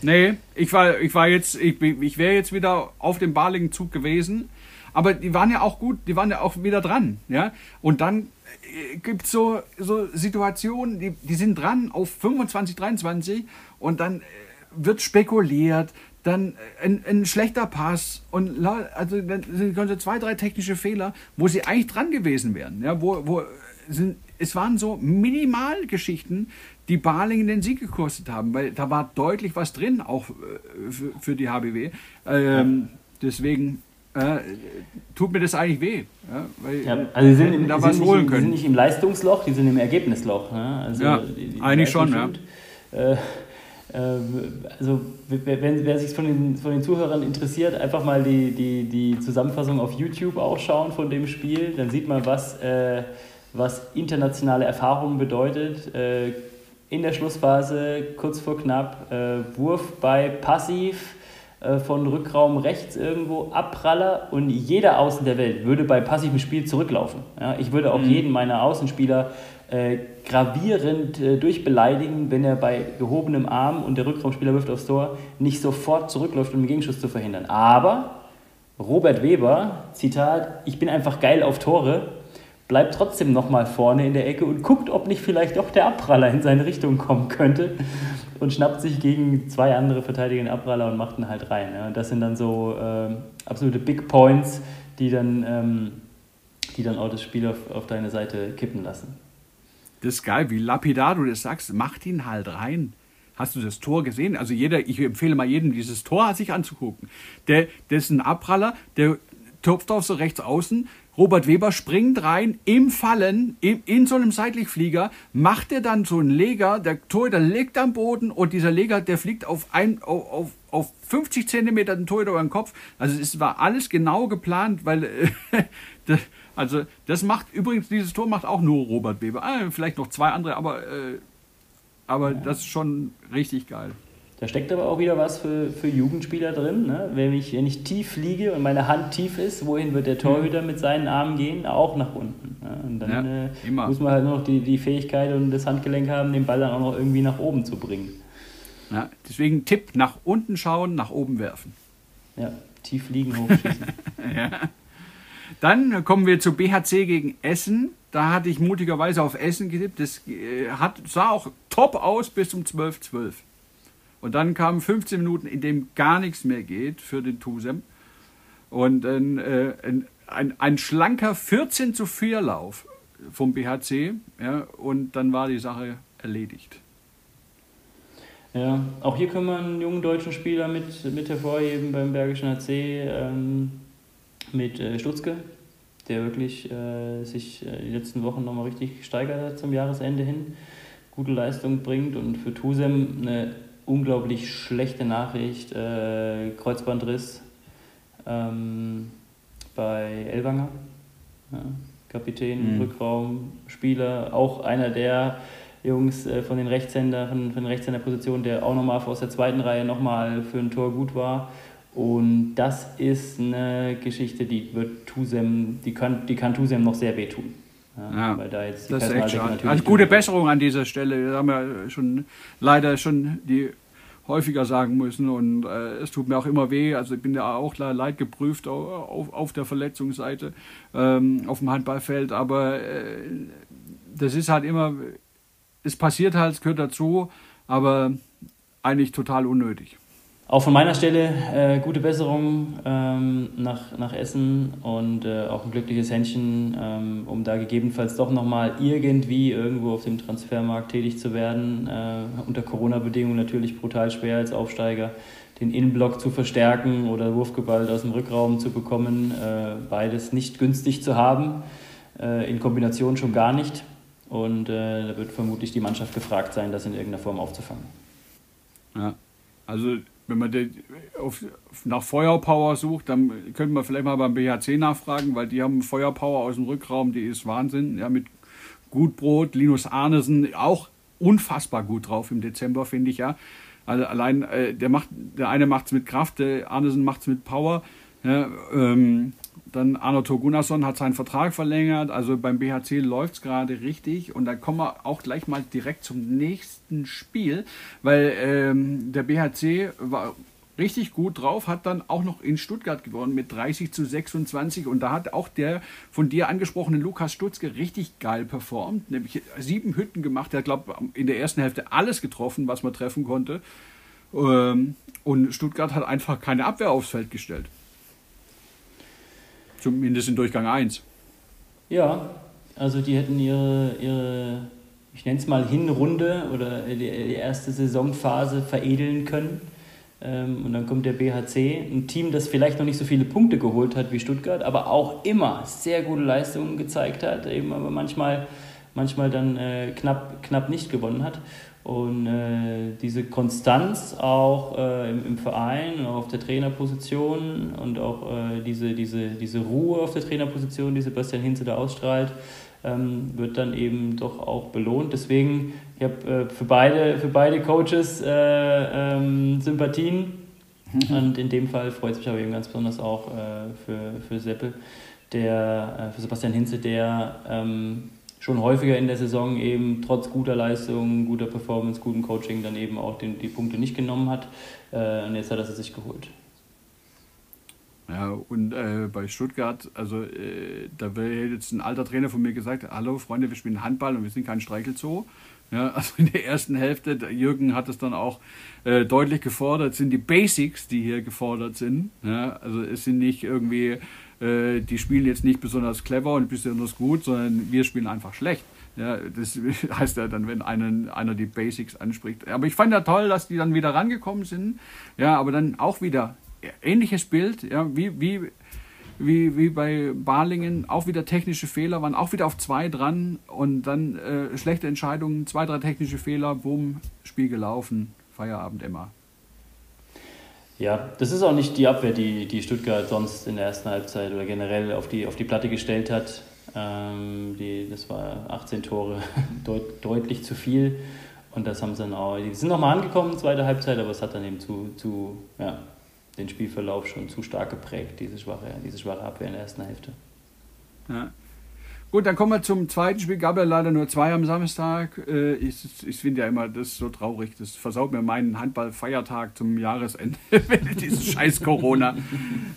Nee, ich war, ich war jetzt, ich, ich wäre jetzt wieder auf dem Balingen-Zug gewesen. Aber die waren ja auch gut, die waren ja auch wieder dran. Ja? Und dann äh, gibt es so, so Situationen, die, die sind dran auf 25, 23 und dann äh, wird spekuliert, dann ein, ein schlechter Pass und also dann sind zwei, drei technische Fehler, wo sie eigentlich dran gewesen wären. Ja, wo, wo sind, es waren so Minimalgeschichten, die Balingen den Sieg gekostet haben, weil da war deutlich was drin, auch äh, für, für die HBW. Ähm, deswegen äh, tut mir das eigentlich weh. Ja, weil ja, also sie sind, im, da was holen können. die sind nicht im Leistungsloch, die sind im Ergebnisloch. Ne? Also ja, die, die eigentlich schon, ja. Äh, ähm, also wenn, wer sich von den, von den Zuhörern interessiert, einfach mal die, die, die Zusammenfassung auf YouTube auch schauen von dem Spiel. Dann sieht man, was, äh, was internationale Erfahrung bedeutet. Äh, in der Schlussphase, kurz vor knapp, äh, Wurf bei Passiv äh, von Rückraum rechts irgendwo, Abpraller und jeder Außen der Welt würde bei passivem Spiel zurücklaufen. Ja, ich würde auch mhm. jeden meiner Außenspieler äh, gravierend äh, durchbeleidigen, wenn er bei gehobenem Arm und der Rückraumspieler wirft aufs Tor, nicht sofort zurückläuft, um den Gegenschuss zu verhindern. Aber Robert Weber, Zitat, ich bin einfach geil auf Tore, bleibt trotzdem nochmal vorne in der Ecke und guckt, ob nicht vielleicht doch der Abpraller in seine Richtung kommen könnte und schnappt sich gegen zwei andere Verteidiger den Abpraller und macht ihn halt rein. Ja. Das sind dann so äh, absolute Big Points, die dann, ähm, die dann auch das Spiel auf, auf deine Seite kippen lassen. Das ist geil, wie lapidar du das sagst. Macht ihn halt rein. Hast du das Tor gesehen? Also jeder, ich empfehle mal jedem, dieses Tor sich anzugucken. Der, der ist ein Abpraller, der tupft auf so rechts außen. Robert Weber springt rein im Fallen, in, in so einem Seitlichflieger, macht er dann so einen Leger, der Torhüter liegt am Boden und dieser Leger, der fliegt auf, ein, auf, auf, auf 50 Zentimeter den Torhüter über den Kopf. Also es war alles genau geplant, weil äh, Also das macht übrigens, dieses Tor macht auch nur Robert Weber. Ah, vielleicht noch zwei andere, aber, äh, aber ja. das ist schon richtig geil. Da steckt aber auch wieder was für, für Jugendspieler drin. Ne? Wenn, ich, wenn ich tief liege und meine Hand tief ist, wohin wird der Torhüter mit seinen Armen gehen? Auch nach unten. Ne? Und dann ja, äh, muss man halt nur noch die, die Fähigkeit und das Handgelenk haben, den Ball dann auch noch irgendwie nach oben zu bringen. Ja, deswegen Tipp, nach unten schauen, nach oben werfen. Ja, tief liegen, hochschießen. ja. Dann kommen wir zu BHC gegen Essen. Da hatte ich mutigerweise auf Essen getippt. Das äh, hat, sah auch top aus bis zum 12-12. .12. Und dann kamen 15 Minuten, in dem gar nichts mehr geht für den Tusem. Und ein, äh, ein, ein, ein, schlanker 14 zu 4 Lauf vom BHC. Ja, und dann war die Sache erledigt. Ja, auch hier können wir einen jungen deutschen Spieler mit, mit hervorheben beim Bergischen HC. Ähm mit äh, Stutzke, der wirklich äh, sich äh, die letzten Wochen nochmal richtig gesteigert hat zum Jahresende hin, gute Leistung bringt und für Tusem eine unglaublich schlechte Nachricht, äh, Kreuzbandriss ähm, bei Elwanger, ja, Kapitän, mhm. Rückraum, Spieler, auch einer der Jungs äh, von den Rechtshändern, von, von den Rechtshänderpositionen, der auch nochmal aus der zweiten Reihe nochmal für ein Tor gut war und das ist eine Geschichte, die wird Tusem, die kann, die kann Tusem noch sehr wehtun. Ja, ja, weil da jetzt die das ist echt schade. Also gute Besserung an dieser Stelle. Wir haben ja schon leider schon die häufiger sagen müssen und äh, es tut mir auch immer weh. Also ich bin ja auch leid geprüft auf, auf der Verletzungsseite ähm, auf dem Handballfeld, aber äh, das ist halt immer, es passiert halt, es gehört dazu, aber eigentlich total unnötig. Auch von meiner Stelle äh, gute Besserung ähm, nach, nach Essen und äh, auch ein glückliches Händchen, ähm, um da gegebenenfalls doch nochmal irgendwie irgendwo auf dem Transfermarkt tätig zu werden. Äh, unter Corona-Bedingungen natürlich brutal schwer als Aufsteiger. den Innenblock zu verstärken oder Wurfgewalt aus dem Rückraum zu bekommen. Äh, beides nicht günstig zu haben, äh, in Kombination schon gar nicht. Und äh, da wird vermutlich die Mannschaft gefragt sein, das in irgendeiner Form aufzufangen. Ja, also wenn man auf, nach Feuerpower sucht, dann könnte man vielleicht mal beim BHC nachfragen, weil die haben Feuerpower aus dem Rückraum, die ist Wahnsinn. Ja, mit Gutbrot, Linus Arnesen, auch unfassbar gut drauf im Dezember, finde ich ja. Also allein äh, der macht, der eine macht es mit Kraft, der Arnesen macht es mit Power. Ja, ähm, dann Arno Togunasson hat seinen Vertrag verlängert. Also beim BHC läuft es gerade richtig. Und dann kommen wir auch gleich mal direkt zum nächsten Spiel, weil ähm, der BHC war richtig gut drauf, hat dann auch noch in Stuttgart gewonnen mit 30 zu 26 und da hat auch der von dir angesprochene Lukas Stutzke richtig geil performt, nämlich sieben Hütten gemacht, er hat glaube in der ersten Hälfte alles getroffen, was man treffen konnte ähm, und Stuttgart hat einfach keine Abwehr aufs Feld gestellt. Zumindest in Durchgang 1. Ja, also die hätten ihre, ihre ich nenne es mal Hinrunde oder die, erste Saisonphase veredeln können. Ähm, und dann kommt der BHC, ein Team, das vielleicht noch nicht so viele Punkte geholt hat wie Stuttgart, aber auch immer sehr gute Leistungen gezeigt hat, eben aber manchmal, manchmal dann äh, knapp, knapp nicht gewonnen hat. Und äh, diese Konstanz auch äh, im, im Verein, auf der Trainerposition und auch äh, diese, diese, diese Ruhe auf der Trainerposition, die Sebastian Hinze da ausstrahlt, ähm, wird dann eben doch auch belohnt. Deswegen, ich habe äh, für, beide, für beide Coaches äh, ähm, Sympathien. Mhm. Und in dem Fall freut es mich aber eben ganz besonders auch äh, für, für Seppel, der, für Sebastian Hinze, der ähm, schon häufiger in der Saison eben trotz guter Leistung, guter Performance, gutem Coaching dann eben auch den, die Punkte nicht genommen hat. Äh, und jetzt hat er sie sich geholt. Ja, und äh, bei Stuttgart, also äh, da wäre jetzt ein alter Trainer von mir gesagt, hallo Freunde, wir spielen Handball und wir sind kein Streichelzoo. Ja, also in der ersten Hälfte, Jürgen hat es dann auch äh, deutlich gefordert, sind die Basics, die hier gefordert sind. Ja, also es sind nicht irgendwie äh, die spielen jetzt nicht besonders clever und besonders gut, sondern wir spielen einfach schlecht. Ja, das heißt ja dann, wenn einen, einer die Basics anspricht. Aber ich fand ja toll, dass die dann wieder rangekommen sind. Ja, aber dann auch wieder ähnliches Bild, ja, wie, wie, wie, wie bei Balingen, auch wieder technische Fehler, waren auch wieder auf zwei dran und dann äh, schlechte Entscheidungen, zwei, drei technische Fehler, bumm, Spiel gelaufen, Feierabend immer. Ja, das ist auch nicht die Abwehr, die, die Stuttgart sonst in der ersten Halbzeit oder generell auf die, auf die Platte gestellt hat. Ähm, die, das war 18 Tore, deut, deutlich zu viel. Und das haben sie dann auch. Die sind nochmal angekommen, zweite Halbzeit, aber es hat dann eben zu, zu ja, den Spielverlauf schon zu stark geprägt, diese schwache, diese schwache Abwehr in der ersten Hälfte. Ja. Gut, dann kommen wir zum zweiten Spiel. Gab ja leider nur zwei am Samstag. Äh, ich, ich finde ja immer, das ist so traurig. Das versaut mir meinen Handballfeiertag zum Jahresende, dieses scheiß Corona.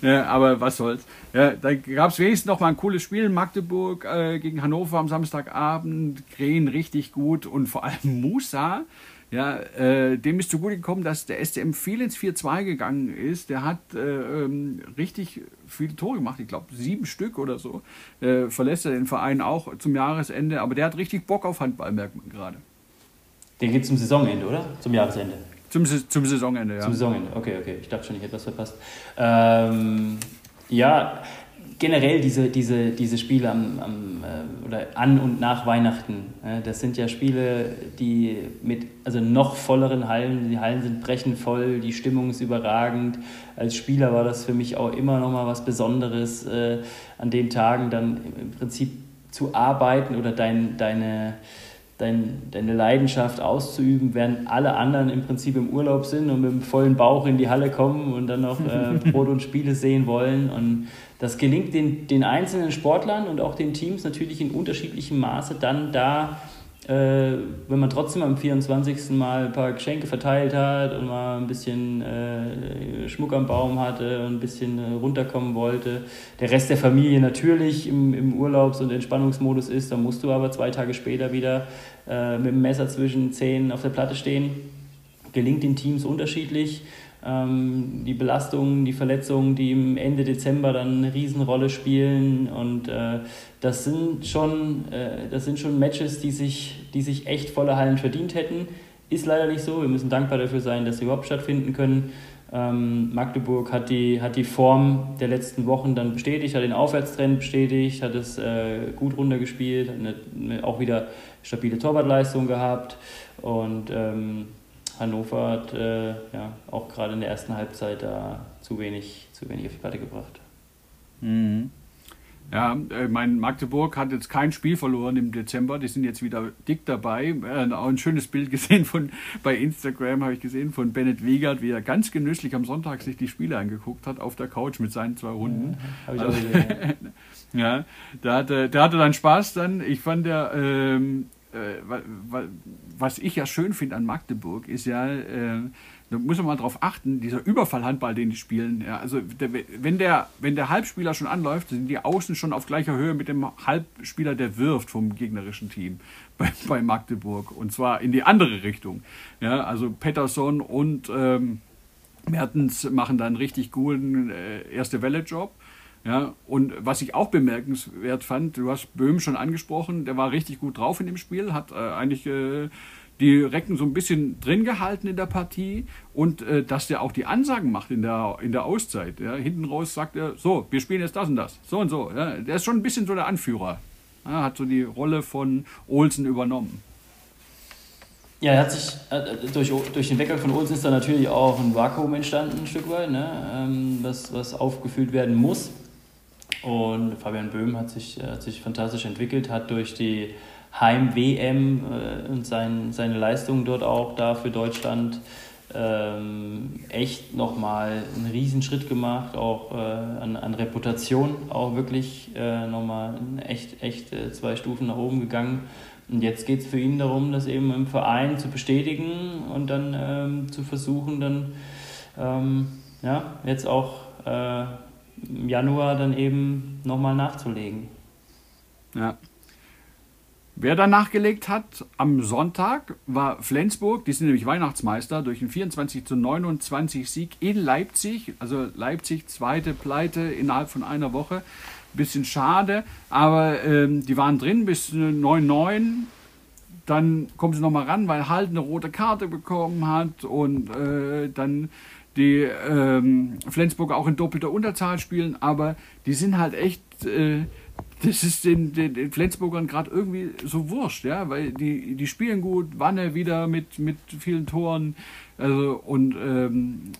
ja, aber was soll's. Ja, da gab es wenigstens noch mal ein cooles Spiel. Magdeburg äh, gegen Hannover am Samstagabend. Krähen richtig gut und vor allem Musa ja, äh, dem ist zugute gekommen, dass der SCM viel ins 4-2 gegangen ist. Der hat äh, ähm, richtig viele Tore gemacht, ich glaube sieben Stück oder so. Äh, verlässt er den Verein auch zum Jahresende, aber der hat richtig Bock auf Handball, merkt man gerade. Den geht zum Saisonende, oder? Zum Jahresende. Zum, zum Saisonende, ja. Zum Saisonende, okay, okay. Ich dachte schon, ich hätte was verpasst. Ähm, ja, generell diese, diese, diese Spiele am, am, äh, oder an und nach Weihnachten, das sind ja Spiele, die mit also noch volleren Hallen, die Hallen sind brechend voll, die Stimmung ist überragend. Als Spieler war das für mich auch immer noch mal was Besonderes, äh, an den Tagen dann im Prinzip zu arbeiten oder dein, deine dein, deine Leidenschaft auszuüben, während alle anderen im Prinzip im Urlaub sind und mit einem vollen Bauch in die Halle kommen und dann noch äh, Brot und Spiele sehen wollen. Und das gelingt den, den einzelnen Sportlern und auch den Teams natürlich in unterschiedlichem Maße dann da äh, wenn man trotzdem am 24. Mal ein paar Geschenke verteilt hat und mal ein bisschen äh, Schmuck am Baum hatte und ein bisschen äh, runterkommen wollte, der Rest der Familie natürlich im, im Urlaubs- und Entspannungsmodus ist, dann musst du aber zwei Tage später wieder äh, mit dem Messer zwischen Zähnen auf der Platte stehen. Gelingt den Teams unterschiedlich ähm, die Belastungen, die Verletzungen, die im Ende Dezember dann eine Riesenrolle spielen. Und äh, das, sind schon, äh, das sind schon Matches, die sich, die sich echt volle Hallen verdient hätten. Ist leider nicht so. Wir müssen dankbar dafür sein, dass sie überhaupt stattfinden können. Ähm, Magdeburg hat die, hat die Form der letzten Wochen dann bestätigt, hat den Aufwärtstrend bestätigt, hat es äh, gut runtergespielt, hat eine, auch wieder stabile Torwartleistung gehabt und ähm, Hannover hat äh, ja, auch gerade in der ersten Halbzeit da zu wenig, zu wenig auf die Platte gebracht. Mhm. Ja, äh, mein Magdeburg hat jetzt kein Spiel verloren im Dezember. Die sind jetzt wieder dick dabei. Äh, auch ein schönes Bild gesehen von bei Instagram habe ich gesehen von Bennett Wiegert, wie er ganz genüsslich am Sonntag sich die Spiele angeguckt hat auf der Couch mit seinen zwei Hunden. Ja, ich also, gesehen, ja. ja, da hatte, da hatte dann Spaß dann. Ich fand der ähm, äh, was ich ja schön finde an Magdeburg ist ja äh, da muss man mal drauf achten, dieser Überfallhandball, den die spielen. Ja, also der, wenn, der, wenn der Halbspieler schon anläuft, sind die Außen schon auf gleicher Höhe mit dem Halbspieler, der wirft vom gegnerischen Team bei, bei Magdeburg. Und zwar in die andere Richtung. Ja, also Pettersson und ähm, Mertens machen da einen richtig guten äh, erste Welle-Job. Ja, und was ich auch bemerkenswert fand, du hast Böhm schon angesprochen, der war richtig gut drauf in dem Spiel, hat äh, eigentlich äh, die Recken so ein bisschen drin gehalten in der Partie und äh, dass der auch die Ansagen macht in der, in der Auszeit. Ja. Hinten raus sagt er, so, wir spielen jetzt das und das, so und so. Ja. Der ist schon ein bisschen so der Anführer. Ja, hat so die Rolle von Olsen übernommen. Ja, er hat sich äh, durch, durch den Weggang von Olsen ist da natürlich auch ein Vakuum entstanden, ein Stück weit, ne? ähm, was, was aufgefüllt werden muss. Und Fabian Böhm hat sich, hat sich fantastisch entwickelt, hat durch die Heim-WM äh, und sein, seine Leistungen dort auch da für Deutschland ähm, echt nochmal einen Riesenschritt gemacht, auch äh, an, an Reputation auch wirklich äh, nochmal echt, echt äh, zwei Stufen nach oben gegangen. Und jetzt geht es für ihn darum, das eben im Verein zu bestätigen und dann ähm, zu versuchen, dann ähm, ja, jetzt auch äh, im Januar dann eben nochmal nachzulegen. Ja, Wer da nachgelegt hat am Sonntag war Flensburg, die sind nämlich Weihnachtsmeister durch einen 24 zu 29 Sieg in Leipzig. Also Leipzig zweite Pleite innerhalb von einer Woche. Bisschen schade, aber ähm, die waren drin bis 9-9. Dann kommen sie nochmal ran, weil Halt eine rote Karte bekommen hat und äh, dann die ähm, Flensburger auch in doppelter Unterzahl spielen, aber die sind halt echt. Äh, das ist den, den, den Flensburgern gerade irgendwie so wurscht, ja, weil die, die spielen gut, Wanne wieder mit, mit vielen Toren, also und ähm,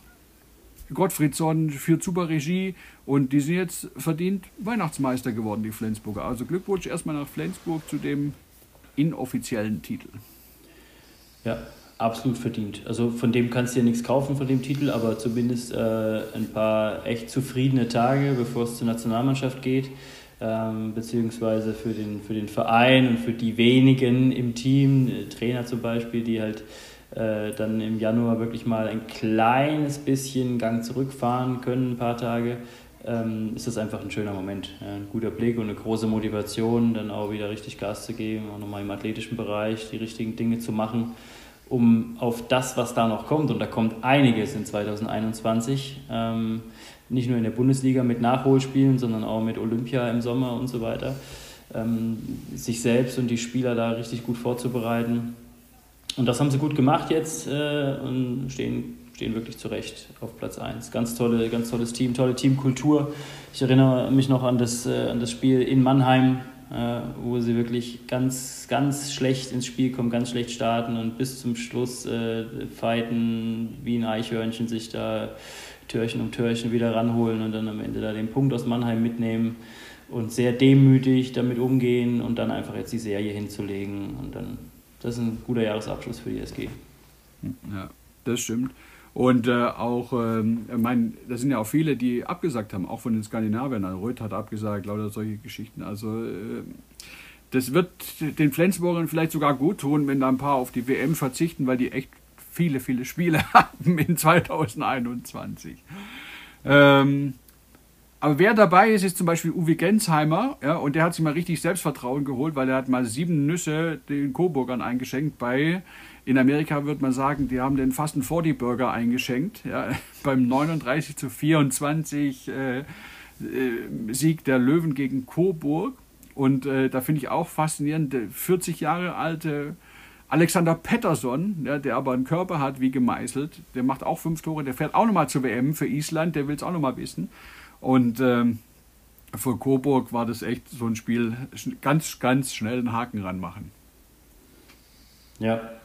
Gottfriedsson führt super Regie und die sind jetzt verdient Weihnachtsmeister geworden, die Flensburger. Also Glückwunsch erstmal nach Flensburg zu dem inoffiziellen Titel. Ja, absolut verdient. Also von dem kannst du ja nichts kaufen, von dem Titel, aber zumindest äh, ein paar echt zufriedene Tage, bevor es zur Nationalmannschaft geht ähm, beziehungsweise für den, für den Verein und für die wenigen im Team, äh, Trainer zum Beispiel, die halt äh, dann im Januar wirklich mal ein kleines bisschen Gang zurückfahren können, ein paar Tage, ähm, ist das einfach ein schöner Moment. Ja, ein guter Blick und eine große Motivation, dann auch wieder richtig Gas zu geben, auch nochmal im athletischen Bereich die richtigen Dinge zu machen, um auf das, was da noch kommt, und da kommt einiges in 2021, ähm, nicht nur in der Bundesliga mit Nachholspielen, sondern auch mit Olympia im Sommer und so weiter, ähm, sich selbst und die Spieler da richtig gut vorzubereiten. Und das haben sie gut gemacht jetzt äh, und stehen, stehen wirklich zurecht auf Platz 1. Ganz, tolle, ganz tolles Team, tolle Teamkultur. Ich erinnere mich noch an das, äh, an das Spiel in Mannheim, wo sie wirklich ganz, ganz schlecht ins Spiel kommen, ganz schlecht starten und bis zum Schluss äh, fighten wie ein Eichhörnchen sich da Türchen um Türchen wieder ranholen und dann am Ende da den Punkt aus Mannheim mitnehmen und sehr demütig damit umgehen und dann einfach jetzt die Serie hinzulegen. Und dann, das ist ein guter Jahresabschluss für die SG. Ja, das stimmt. Und äh, auch, ähm, ich meine, da sind ja auch viele, die abgesagt haben, auch von den Skandinaviern. Also Röth hat abgesagt, lauter solche Geschichten. Also äh, das wird den Flensburgern vielleicht sogar gut tun, wenn da ein paar auf die WM verzichten, weil die echt viele, viele Spiele haben in 2021. Ähm, aber wer dabei ist, ist zum Beispiel Uwe Gensheimer, ja, und der hat sich mal richtig Selbstvertrauen geholt, weil er hat mal sieben Nüsse den Coburgern eingeschenkt. Bei, in Amerika würde man sagen, die haben den Fast 40 Burger eingeschenkt, ja, beim 39 zu 24 äh, äh, Sieg der Löwen gegen Coburg. Und äh, da finde ich auch faszinierend, der 40 Jahre alte Alexander Pettersson, ja, der aber einen Körper hat wie gemeißelt, der macht auch fünf Tore, der fährt auch nochmal zur WM für Island, der will es auch nochmal wissen. Und ähm, für Coburg war das echt so ein Spiel, ganz, ganz schnell einen Haken ranmachen. Ja.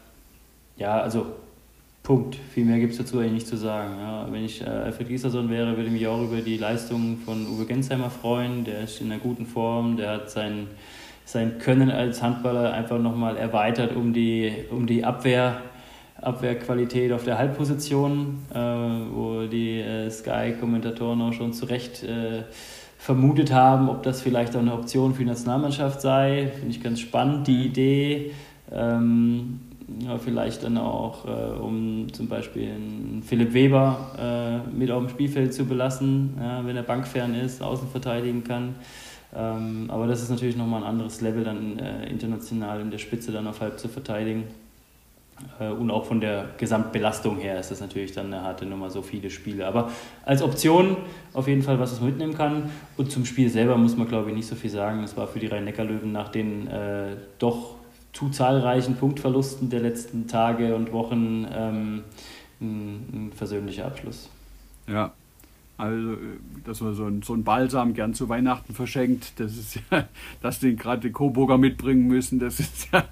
Ja, also Punkt. Viel mehr gibt es dazu eigentlich nicht zu sagen. Ja, wenn ich äh, Alfred Gieserson wäre, würde ich mich auch über die Leistungen von Uwe Gensheimer freuen. Der ist in einer guten Form, der hat sein, sein Können als Handballer einfach nochmal erweitert um die, um die Abwehr. Abwehrqualität auf der Halbposition, äh, wo die äh, Sky-Kommentatoren auch schon zu Recht äh, vermutet haben, ob das vielleicht auch eine Option für die Nationalmannschaft sei. Finde ich ganz spannend, die Idee. Ähm, ja, vielleicht dann auch, äh, um zum Beispiel einen Philipp Weber äh, mit auf dem Spielfeld zu belassen, ja, wenn er bankfern ist, außen verteidigen kann. Ähm, aber das ist natürlich nochmal ein anderes Level, dann äh, international in der Spitze dann auf halb zu verteidigen. Äh, und auch von der Gesamtbelastung her ist das natürlich dann eine harte Nummer, so viele Spiele. Aber als Option auf jeden Fall, was es mitnehmen kann. Und zum Spiel selber muss man, glaube ich, nicht so viel sagen. Es war für die Rhein-Neckar-Löwen nach den äh, doch zu zahlreichen Punktverlusten der letzten Tage und Wochen ähm, ein, ein versöhnlicher Abschluss. Ja, also, dass man so ein, so ein Balsam gern zu Weihnachten verschenkt, das ist ja, dass den gerade die Coburger mitbringen müssen, das ist ja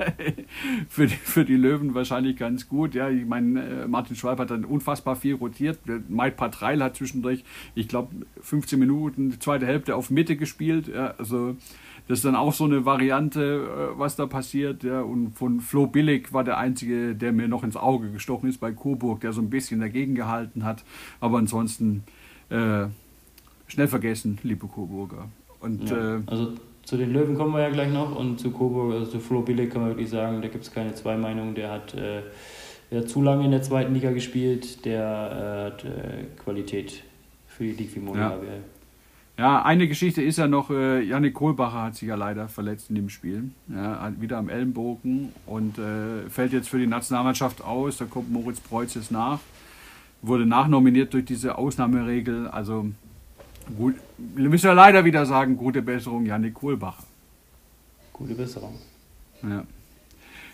für die, für die Löwen wahrscheinlich ganz gut. Ja, ich meine, äh, Martin Schwalb hat dann unfassbar viel rotiert. Mike Patreil hat zwischendurch, ich glaube, 15 Minuten, die zweite Hälfte auf Mitte gespielt. Ja, also, das ist dann auch so eine Variante, äh, was da passiert. Ja. Und von Flo Billig war der Einzige, der mir noch ins Auge gestochen ist bei Coburg, der so ein bisschen dagegen gehalten hat. Aber ansonsten äh, schnell vergessen, liebe Coburger. Und, ja, äh, also zu den Löwen kommen wir ja gleich noch und zu Coburg, also zu Flo Billig kann man wirklich sagen, da gibt es keine zwei Meinungen. Der hat, äh, der hat zu lange in der zweiten Liga gespielt, der äh, hat äh, Qualität für die Ligue ja. Ja, eine Geschichte ist ja noch, äh, Janik Kohlbacher hat sich ja leider verletzt in dem Spiel. Ja, wieder am Ellenbogen und äh, fällt jetzt für die Nationalmannschaft aus. Da kommt Moritz Preuß jetzt nach wurde nachnominiert durch diese Ausnahmeregel. Also gut, wir müssen ja leider wieder sagen, gute Besserung, Janik Kohlbacher. Gute Besserung. Ja.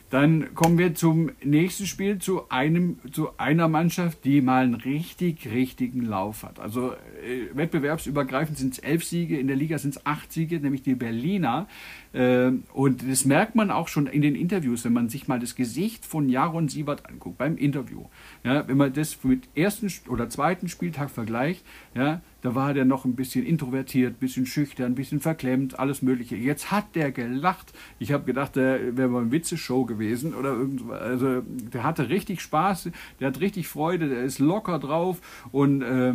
Dann kommen wir zum nächsten Spiel, zu, einem, zu einer Mannschaft, die mal einen richtig, richtigen Lauf hat. Also äh, wettbewerbsübergreifend sind es elf Siege, in der Liga sind es acht Siege, nämlich die Berliner. Äh, und das merkt man auch schon in den Interviews, wenn man sich mal das Gesicht von Jaron Siebert anguckt, beim Interview. Ja, wenn man das mit ersten oder zweiten Spieltag vergleicht, ja, da war der noch ein bisschen introvertiert, ein bisschen schüchtern, ein bisschen verklemmt, alles Mögliche. Jetzt hat der gelacht. Ich habe gedacht, der wäre mal eine Witzeshow gewesen oder irgendwas. Also der hatte richtig Spaß, der hat richtig Freude, der ist locker drauf und äh,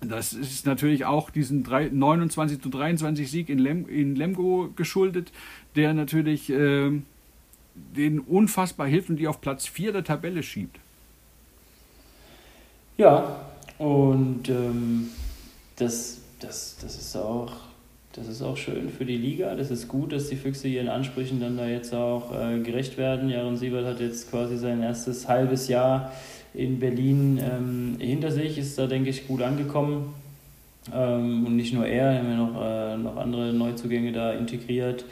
das ist natürlich auch diesen 29 zu 23 Sieg in, Lem, in Lemgo geschuldet, der natürlich äh, denen unfassbar hilft und die auf Platz 4 der Tabelle schiebt. Ja, und ähm, das, das, das, ist auch, das ist auch schön für die Liga. Das ist gut, dass die Füchse ihren Ansprüchen dann da jetzt auch äh, gerecht werden. Jaron Siebert hat jetzt quasi sein erstes halbes Jahr in Berlin ähm, hinter sich, ist da, denke ich, gut angekommen. Ähm, und nicht nur er, haben wir noch, äh, noch andere Neuzugänge da integriert.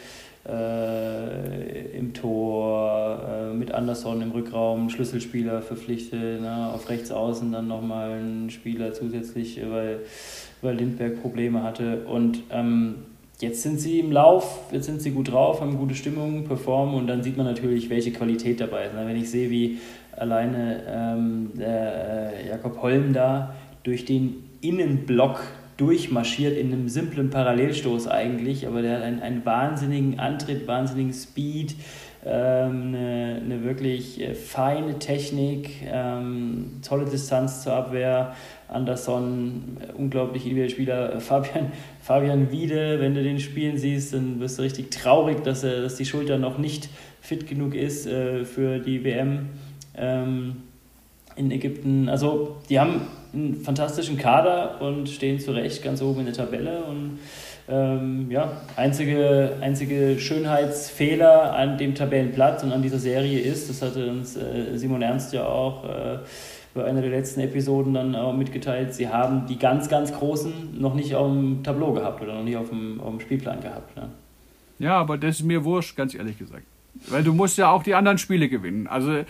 Äh, im Tor, äh, mit Anderson im Rückraum, Schlüsselspieler verpflichtet, ne, auf rechts außen dann nochmal ein Spieler zusätzlich, weil, weil Lindberg Probleme hatte. Und ähm, jetzt sind sie im Lauf, jetzt sind sie gut drauf, haben gute Stimmung, performen und dann sieht man natürlich, welche Qualität dabei ist. Wenn ich sehe, wie alleine ähm, äh, Jakob Holm da durch den Innenblock durchmarschiert in einem simplen Parallelstoß eigentlich, aber der hat einen, einen wahnsinnigen Antritt, wahnsinnigen Speed, eine, eine, wirklich äh, feine Technik, ähm, tolle Distanz zur Abwehr. Anderson, äh, unglaublich individueller Spieler. Fabian, Fabian Wiede, wenn du den spielen siehst, dann wirst du richtig traurig, dass, er, dass die Schulter noch nicht fit genug ist äh, für die WM ähm, in Ägypten. Also die haben einen fantastischen Kader und stehen zu Recht ganz oben in der Tabelle. Und ähm, ja, einzige, einzige Schönheitsfehler an dem Tabellenplatz und an dieser Serie ist, das hatte uns äh, Simon Ernst ja auch äh, bei einer der letzten Episoden dann auch mitgeteilt, sie haben die ganz, ganz Großen noch nicht auf dem Tableau gehabt oder noch nicht auf dem, auf dem Spielplan gehabt. Ne? Ja, aber das ist mir wurscht, ganz ehrlich gesagt. Weil du musst ja auch die anderen Spiele gewinnen. Also,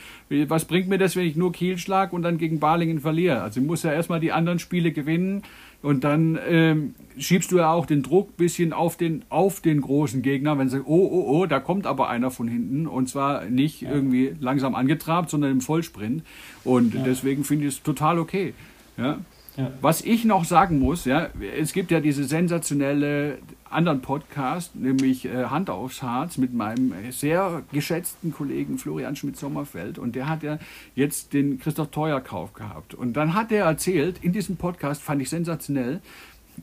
was bringt mir das, wenn ich nur Kiel schlag und dann gegen Balingen verliere? Also, ich muss ja erstmal die anderen Spiele gewinnen und dann ähm, schiebst du ja auch den Druck ein bisschen auf den, auf den großen Gegner, wenn sie oh, oh, oh, da kommt aber einer von hinten und zwar nicht ja. irgendwie langsam angetrabt, sondern im Vollsprint. Und ja. deswegen finde ich es total okay. Ja. Ja. Was ich noch sagen muss, ja, es gibt ja diese sensationelle anderen Podcast, nämlich äh, Hand aufs Harz mit meinem sehr geschätzten Kollegen Florian Schmidt-Sommerfeld und der hat ja jetzt den Christoph Teuer Kauf gehabt und dann hat er erzählt, in diesem Podcast fand ich sensationell,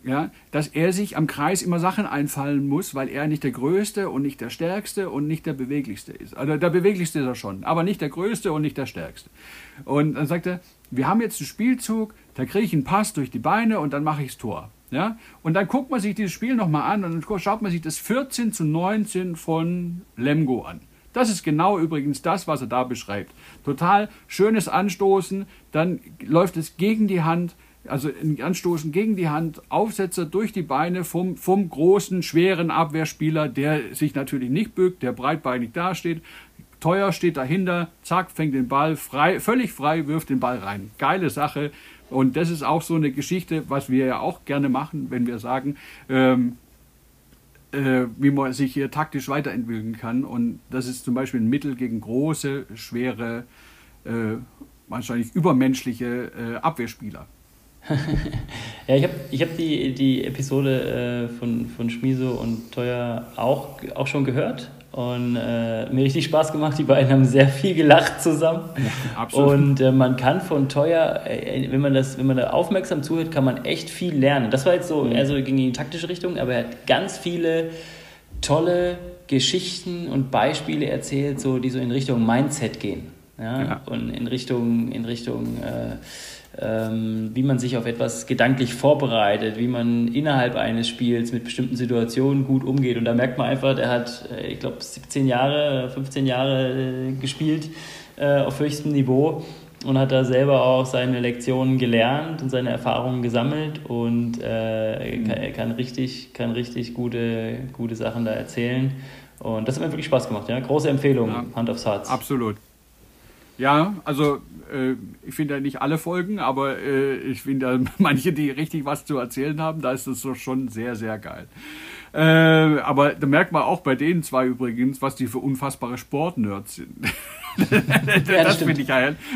ja, dass er sich am Kreis immer Sachen einfallen muss, weil er nicht der Größte und nicht der Stärkste und nicht der Beweglichste ist. Also der Beweglichste ist er schon, aber nicht der Größte und nicht der Stärkste. Und dann sagt er, wir haben jetzt einen Spielzug, da kriege ich einen Pass durch die Beine und dann mache ich das Tor. Ja? Und dann guckt man sich dieses Spiel nochmal an und dann schaut man sich das 14 zu 19 von Lemgo an. Das ist genau übrigens das, was er da beschreibt. Total schönes Anstoßen, dann läuft es gegen die Hand, also ein Anstoßen gegen die Hand, Aufsetzer durch die Beine vom, vom großen, schweren Abwehrspieler, der sich natürlich nicht bückt, der breitbeinig dasteht. Teuer steht dahinter, zack, fängt den Ball frei, völlig frei, wirft den Ball rein. Geile Sache. Und das ist auch so eine Geschichte, was wir ja auch gerne machen, wenn wir sagen, ähm, äh, wie man sich hier taktisch weiterentwickeln kann. Und das ist zum Beispiel ein Mittel gegen große, schwere, äh, wahrscheinlich übermenschliche äh, Abwehrspieler. ja, ich habe ich hab die, die Episode äh, von, von Schmiso und Teuer auch, auch schon gehört und äh, mir richtig Spaß gemacht. Die beiden haben sehr viel gelacht zusammen. Ja, absolut. Und äh, man kann von Teuer, äh, wenn man das, wenn man da aufmerksam zuhört, kann man echt viel lernen. Das war jetzt so, mhm. eher so ging in die taktische Richtung, aber er hat ganz viele tolle Geschichten und Beispiele erzählt, so, die so in Richtung Mindset gehen. Ja? ja. Und in Richtung, in Richtung äh, wie man sich auf etwas gedanklich vorbereitet, wie man innerhalb eines Spiels mit bestimmten Situationen gut umgeht. Und da merkt man einfach, der hat, äh, ich glaube, 17 Jahre, 15 Jahre äh, gespielt äh, auf höchstem Niveau und hat da selber auch seine Lektionen gelernt und seine Erfahrungen gesammelt und äh, kann, kann, richtig, kann richtig gute, gute Sachen da erzählen. Und das hat mir wirklich Spaß gemacht. Ja? Große Empfehlung, ja, Hand aufs Herz. Absolut. Ja, also äh, ich finde ja nicht alle Folgen, aber äh, ich finde manche, die richtig was zu erzählen haben, da ist es so schon sehr, sehr geil. Äh, aber da merkt man auch bei denen zwei übrigens, was die für unfassbare Sportnerds sind. ja, das finde ich,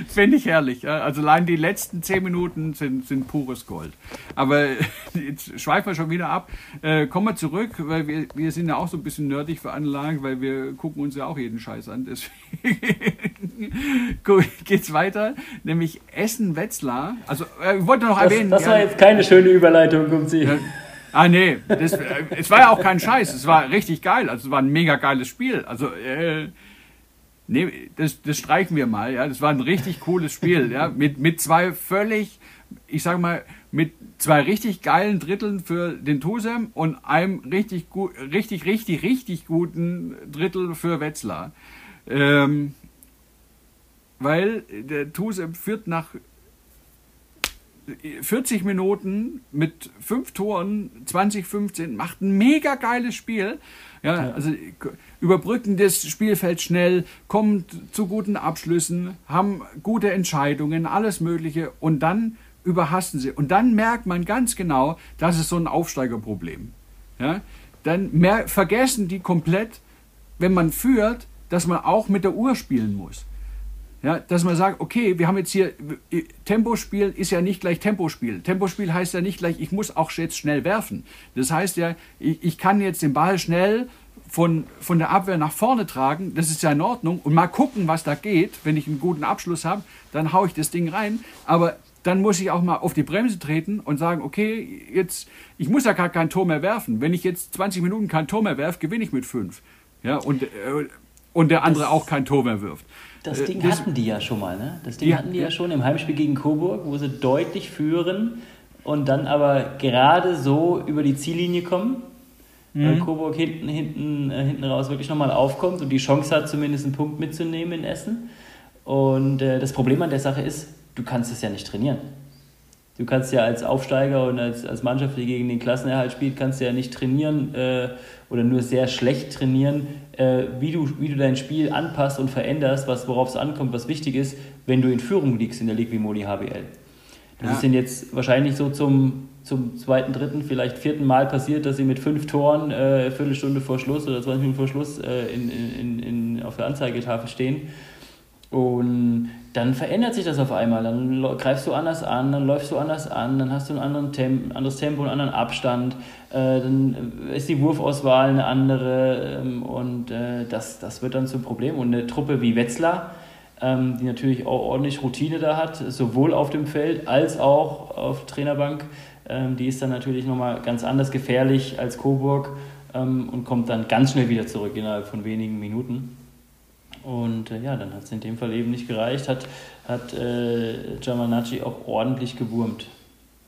find ich herrlich. Also allein die letzten zehn Minuten sind, sind pures Gold. Aber jetzt schweifen wir schon wieder ab. Äh, kommen wir zurück, weil wir, wir sind ja auch so ein bisschen nerdig für Anlagen, weil wir gucken uns ja auch jeden Scheiß an. Deswegen geht's weiter, nämlich Essen-Wetzlar. Also äh, ich wollte noch das, erwähnen. Das war jetzt keine schöne Überleitung, kommt sie. Ah nee, das, äh, es war ja auch kein Scheiß, es war richtig geil, also es war ein mega geiles Spiel. Also äh, nee, das, das streichen wir mal, ja, das war ein richtig cooles Spiel, ja, mit, mit zwei völlig, ich sag mal, mit zwei richtig geilen Dritteln für den Tusem und einem richtig gut, richtig, richtig, richtig guten Drittel für Wetzlar. Ähm, weil der Tusem führt nach 40 Minuten mit fünf Toren, 2015, macht ein mega geiles Spiel. Ja, also überbrücken das Spielfeld schnell, kommen zu guten Abschlüssen, haben gute Entscheidungen, alles Mögliche und dann überhasten sie. Und dann merkt man ganz genau, das ist so ein Aufsteigerproblem. Ja, dann mehr, vergessen die komplett, wenn man führt, dass man auch mit der Uhr spielen muss. Ja, dass man sagt, okay, wir haben jetzt hier, Tempospiel ist ja nicht gleich Tempospiel. Tempospiel heißt ja nicht gleich, ich muss auch jetzt schnell werfen. Das heißt ja, ich, ich kann jetzt den Ball schnell von, von der Abwehr nach vorne tragen, das ist ja in Ordnung. Und mal gucken, was da geht. Wenn ich einen guten Abschluss habe, dann haue ich das Ding rein. Aber dann muss ich auch mal auf die Bremse treten und sagen, okay, jetzt, ich muss ja gar kein Tor mehr werfen. Wenn ich jetzt 20 Minuten kein Tor mehr werfe, gewinne ich mit 5. Ja, und, äh, und der andere auch kein Tor mehr wirft. Das äh, Ding das, hatten die ja schon mal, ne? Das Ding ja, hatten die ja schon im Heimspiel gegen Coburg, wo sie deutlich führen und dann aber gerade so über die Ziellinie kommen. Mhm. Weil Coburg hinten, hinten, äh, hinten raus wirklich nochmal aufkommt und die Chance hat, zumindest einen Punkt mitzunehmen in Essen. Und äh, das Problem an der Sache ist, du kannst es ja nicht trainieren. Du kannst ja als Aufsteiger und als, als Mannschaft, die gegen den Klassenerhalt spielt, kannst du ja nicht trainieren äh, oder nur sehr schlecht trainieren, äh, wie, du, wie du dein Spiel anpasst und veränderst, was, worauf es ankommt, was wichtig ist, wenn du in Führung liegst in der Ligue Moli HBL. Das ja. ist ihnen jetzt wahrscheinlich so zum, zum zweiten, dritten, vielleicht vierten Mal passiert, dass sie mit fünf Toren äh, Viertelstunde vor Schluss oder 20 Minuten vor Schluss äh, in, in, in, auf der Anzeigetafel stehen. Und dann verändert sich das auf einmal. Dann greifst du anders an, dann läufst du anders an, dann hast du ein Temp anderes Tempo, einen anderen Abstand, äh, dann ist die Wurfauswahl eine andere ähm, und äh, das, das wird dann zum Problem. Und eine Truppe wie Wetzlar, ähm, die natürlich auch ordentlich Routine da hat, sowohl auf dem Feld als auch auf Trainerbank, ähm, die ist dann natürlich nochmal ganz anders gefährlich als Coburg ähm, und kommt dann ganz schnell wieder zurück innerhalb von wenigen Minuten. Und äh, ja, dann hat es in dem Fall eben nicht gereicht, hat, hat äh, Giamanacci auch ordentlich gewurmt.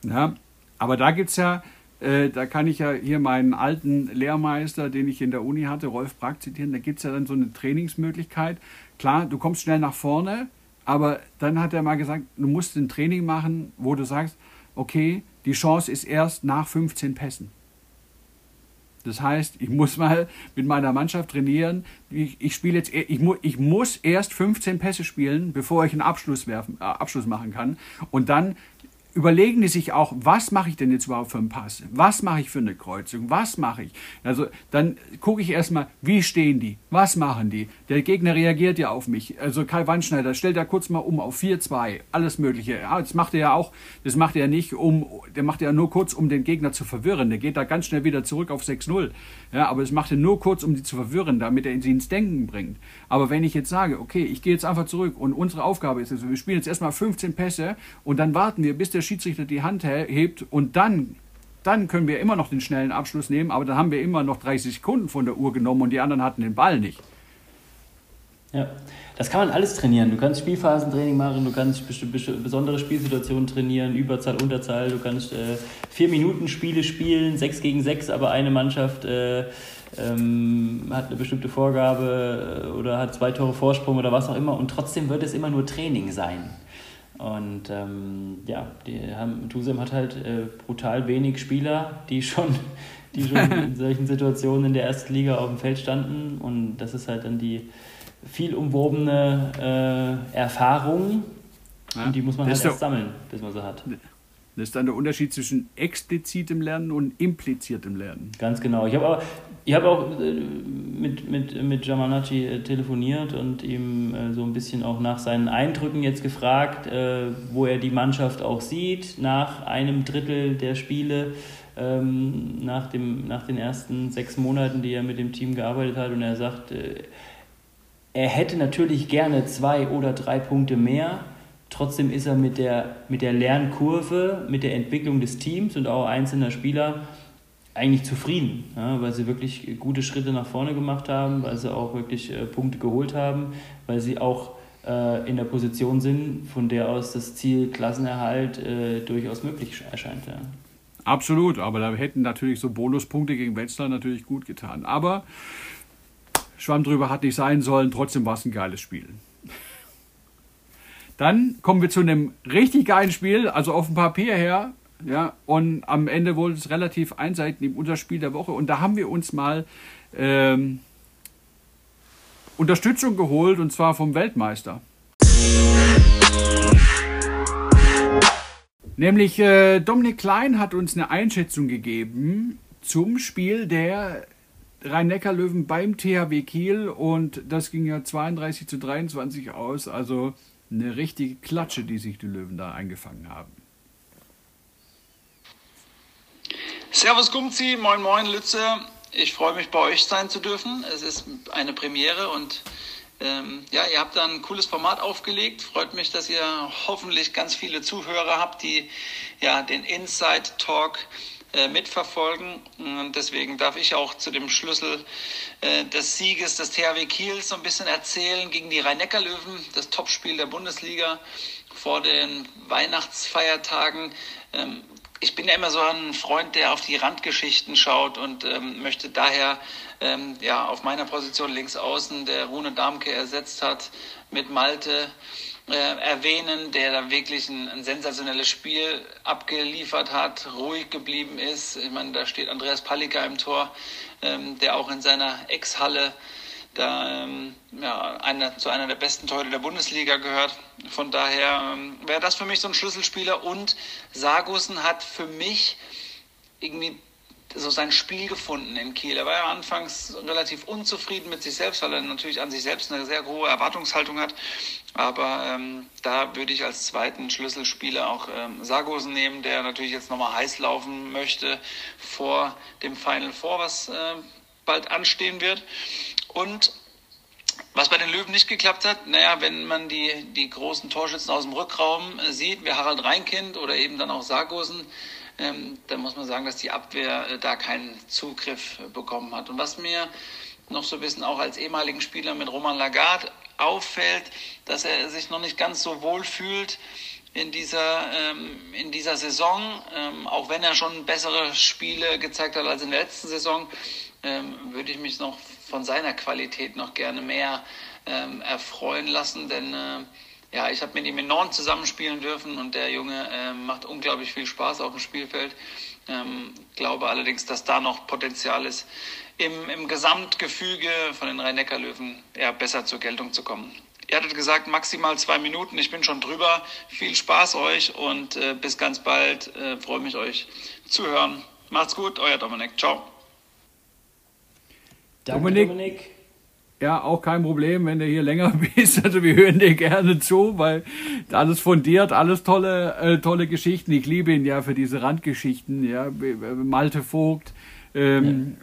Ja, aber da gibt es ja, äh, da kann ich ja hier meinen alten Lehrmeister, den ich in der Uni hatte, Rolf Brack zitieren, da gibt es ja dann so eine Trainingsmöglichkeit. Klar, du kommst schnell nach vorne, aber dann hat er mal gesagt, du musst ein Training machen, wo du sagst, okay, die Chance ist erst nach 15 Pässen. Das heißt, ich muss mal mit meiner Mannschaft trainieren. Ich, ich spiele jetzt, ich, mu, ich muss erst 15 Pässe spielen, bevor ich einen Abschluss, werfen, äh, Abschluss machen kann. Und dann überlegen die sich auch, was mache ich denn jetzt überhaupt für einen Pass? Was mache ich für eine Kreuzung? Was mache ich? Also dann gucke ich erstmal, wie stehen die? Was machen die? Der Gegner reagiert ja auf mich. Also Kai Wandschneider stellt da kurz mal um auf 4-2, alles Mögliche. Ja, das macht er ja auch, das macht er ja nicht um, der macht er ja nur kurz, um den Gegner zu verwirren. Der geht da ganz schnell wieder zurück auf 6-0. Ja, aber das macht er nur kurz, um sie zu verwirren, damit er sie ins Denken bringt. Aber wenn ich jetzt sage, okay, ich gehe jetzt einfach zurück und unsere Aufgabe ist es, wir spielen jetzt erstmal 15 Pässe und dann warten wir, bis der Schiedsrichter die Hand hebt und dann dann können wir immer noch den schnellen Abschluss nehmen, aber dann haben wir immer noch 30 Sekunden von der Uhr genommen und die anderen hatten den Ball nicht. Ja, das kann man alles trainieren. Du kannst Spielphasentraining machen, du kannst besondere Spielsituationen trainieren, Überzahl, Unterzahl, du kannst äh, vier Minuten Spiele spielen, sechs gegen sechs, aber eine Mannschaft äh, ähm, hat eine bestimmte Vorgabe äh, oder hat zwei Tore Vorsprung oder was auch immer und trotzdem wird es immer nur Training sein. Und ähm, ja, die haben, Tusem hat halt äh, brutal wenig Spieler, die schon, die schon in solchen Situationen in der ersten Liga auf dem Feld standen. Und das ist halt dann die viel umwobene äh, Erfahrung. Ja. Und die muss man halt erst sammeln, bis man sie hat. Das ist dann der Unterschied zwischen explizitem Lernen und impliziertem Lernen. Ganz genau. Ich habe auch, ich hab auch äh, mit, mit, mit Giamanacci äh, telefoniert und ihm äh, so ein bisschen auch nach seinen Eindrücken jetzt gefragt, wo er die Mannschaft auch sieht, nach einem Drittel der Spiele, ähm, nach, dem, nach den ersten sechs Monaten, die er mit dem Team gearbeitet hat. Und er sagt, er hätte natürlich gerne zwei oder drei Punkte mehr Trotzdem ist er mit der, mit der Lernkurve, mit der Entwicklung des Teams und auch einzelner Spieler eigentlich zufrieden, ja, weil sie wirklich gute Schritte nach vorne gemacht haben, weil sie auch wirklich äh, Punkte geholt haben, weil sie auch äh, in der Position sind, von der aus das Ziel Klassenerhalt äh, durchaus möglich erscheint. Ja. Absolut, aber da hätten natürlich so Bonuspunkte gegen Wetzlar natürlich gut getan. Aber Schwamm drüber hat nicht sein sollen, trotzdem war es ein geiles Spiel. Dann kommen wir zu einem richtig geilen Spiel, also auf dem Papier her. Ja, und am Ende wurde es relativ einseitig in unser Spiel der Woche. Und da haben wir uns mal ähm, Unterstützung geholt, und zwar vom Weltmeister. Nämlich äh, Dominik Klein hat uns eine Einschätzung gegeben zum Spiel der Rhein-Neckar-Löwen beim THW Kiel und das ging ja 32 zu 23 aus. Also eine richtige Klatsche, die sich die Löwen da eingefangen haben. Servus Gumzi, moin moin Lütze. Ich freue mich bei euch sein zu dürfen. Es ist eine Premiere und ähm, ja, ihr habt da ein cooles Format aufgelegt. Freut mich, dass ihr hoffentlich ganz viele Zuhörer habt, die ja den Inside Talk äh, mitverfolgen. Und deswegen darf ich auch zu dem Schlüssel äh, des Sieges des THW Kiels so ein bisschen erzählen gegen die Rhein-Neckar-Löwen, das Topspiel der Bundesliga vor den Weihnachtsfeiertagen. Ähm, ich bin ja immer so ein Freund, der auf die Randgeschichten schaut und ähm, möchte daher ähm, ja auf meiner Position links außen, der Rune Darmke ersetzt hat, mit Malte äh, erwähnen, der da wirklich ein, ein, sensationelles Spiel abgeliefert hat, ruhig geblieben ist. Ich meine, da steht Andreas Palika im Tor, ähm, der auch in seiner Ex-Halle da ähm, ja, einer, zu einer der besten Torhüter der Bundesliga gehört. Von daher ähm, wäre das für mich so ein Schlüsselspieler. Und Sargussen hat für mich irgendwie so sein Spiel gefunden in Kiel. Er war ja anfangs relativ unzufrieden mit sich selbst, weil er natürlich an sich selbst eine sehr hohe Erwartungshaltung hat. Aber ähm, da würde ich als zweiten Schlüsselspieler auch ähm, Sargosen nehmen, der natürlich jetzt nochmal heiß laufen möchte vor dem Final Four, was äh, bald anstehen wird. Und was bei den Löwen nicht geklappt hat, naja, wenn man die, die großen Torschützen aus dem Rückraum äh, sieht, wie Harald Reinkind oder eben dann auch Sargosen, ähm, dann muss man sagen, dass die Abwehr äh, da keinen Zugriff bekommen hat. Und was mir noch so ein bisschen auch als ehemaligen Spieler mit Roman Lagarde auffällt, dass er sich noch nicht ganz so wohl fühlt in dieser, ähm, in dieser Saison, ähm, auch wenn er schon bessere Spiele gezeigt hat als in der letzten Saison, ähm, würde ich mich noch von seiner Qualität noch gerne mehr ähm, erfreuen lassen, denn äh, ja, ich habe mit ihm enorm zusammenspielen dürfen und der Junge äh, macht unglaublich viel Spaß auf dem Spielfeld. Ähm, glaube allerdings, dass da noch Potenzial ist, im, im Gesamtgefüge von den Rhein-Neckar-Löwen ja, besser zur Geltung zu kommen. Ihr hattet gesagt, maximal zwei Minuten. Ich bin schon drüber. Viel Spaß euch und äh, bis ganz bald. Äh, Freue mich, euch zu hören. Macht's gut, euer Dominik. Ciao. Danke, Dominik. Dominik. Ja, auch kein Problem, wenn du hier länger bist. Also wir hören dir gerne zu, weil alles fundiert, alles tolle, äh, tolle Geschichten. Ich liebe ihn ja für diese Randgeschichten. Ja, Malte Vogt ähm,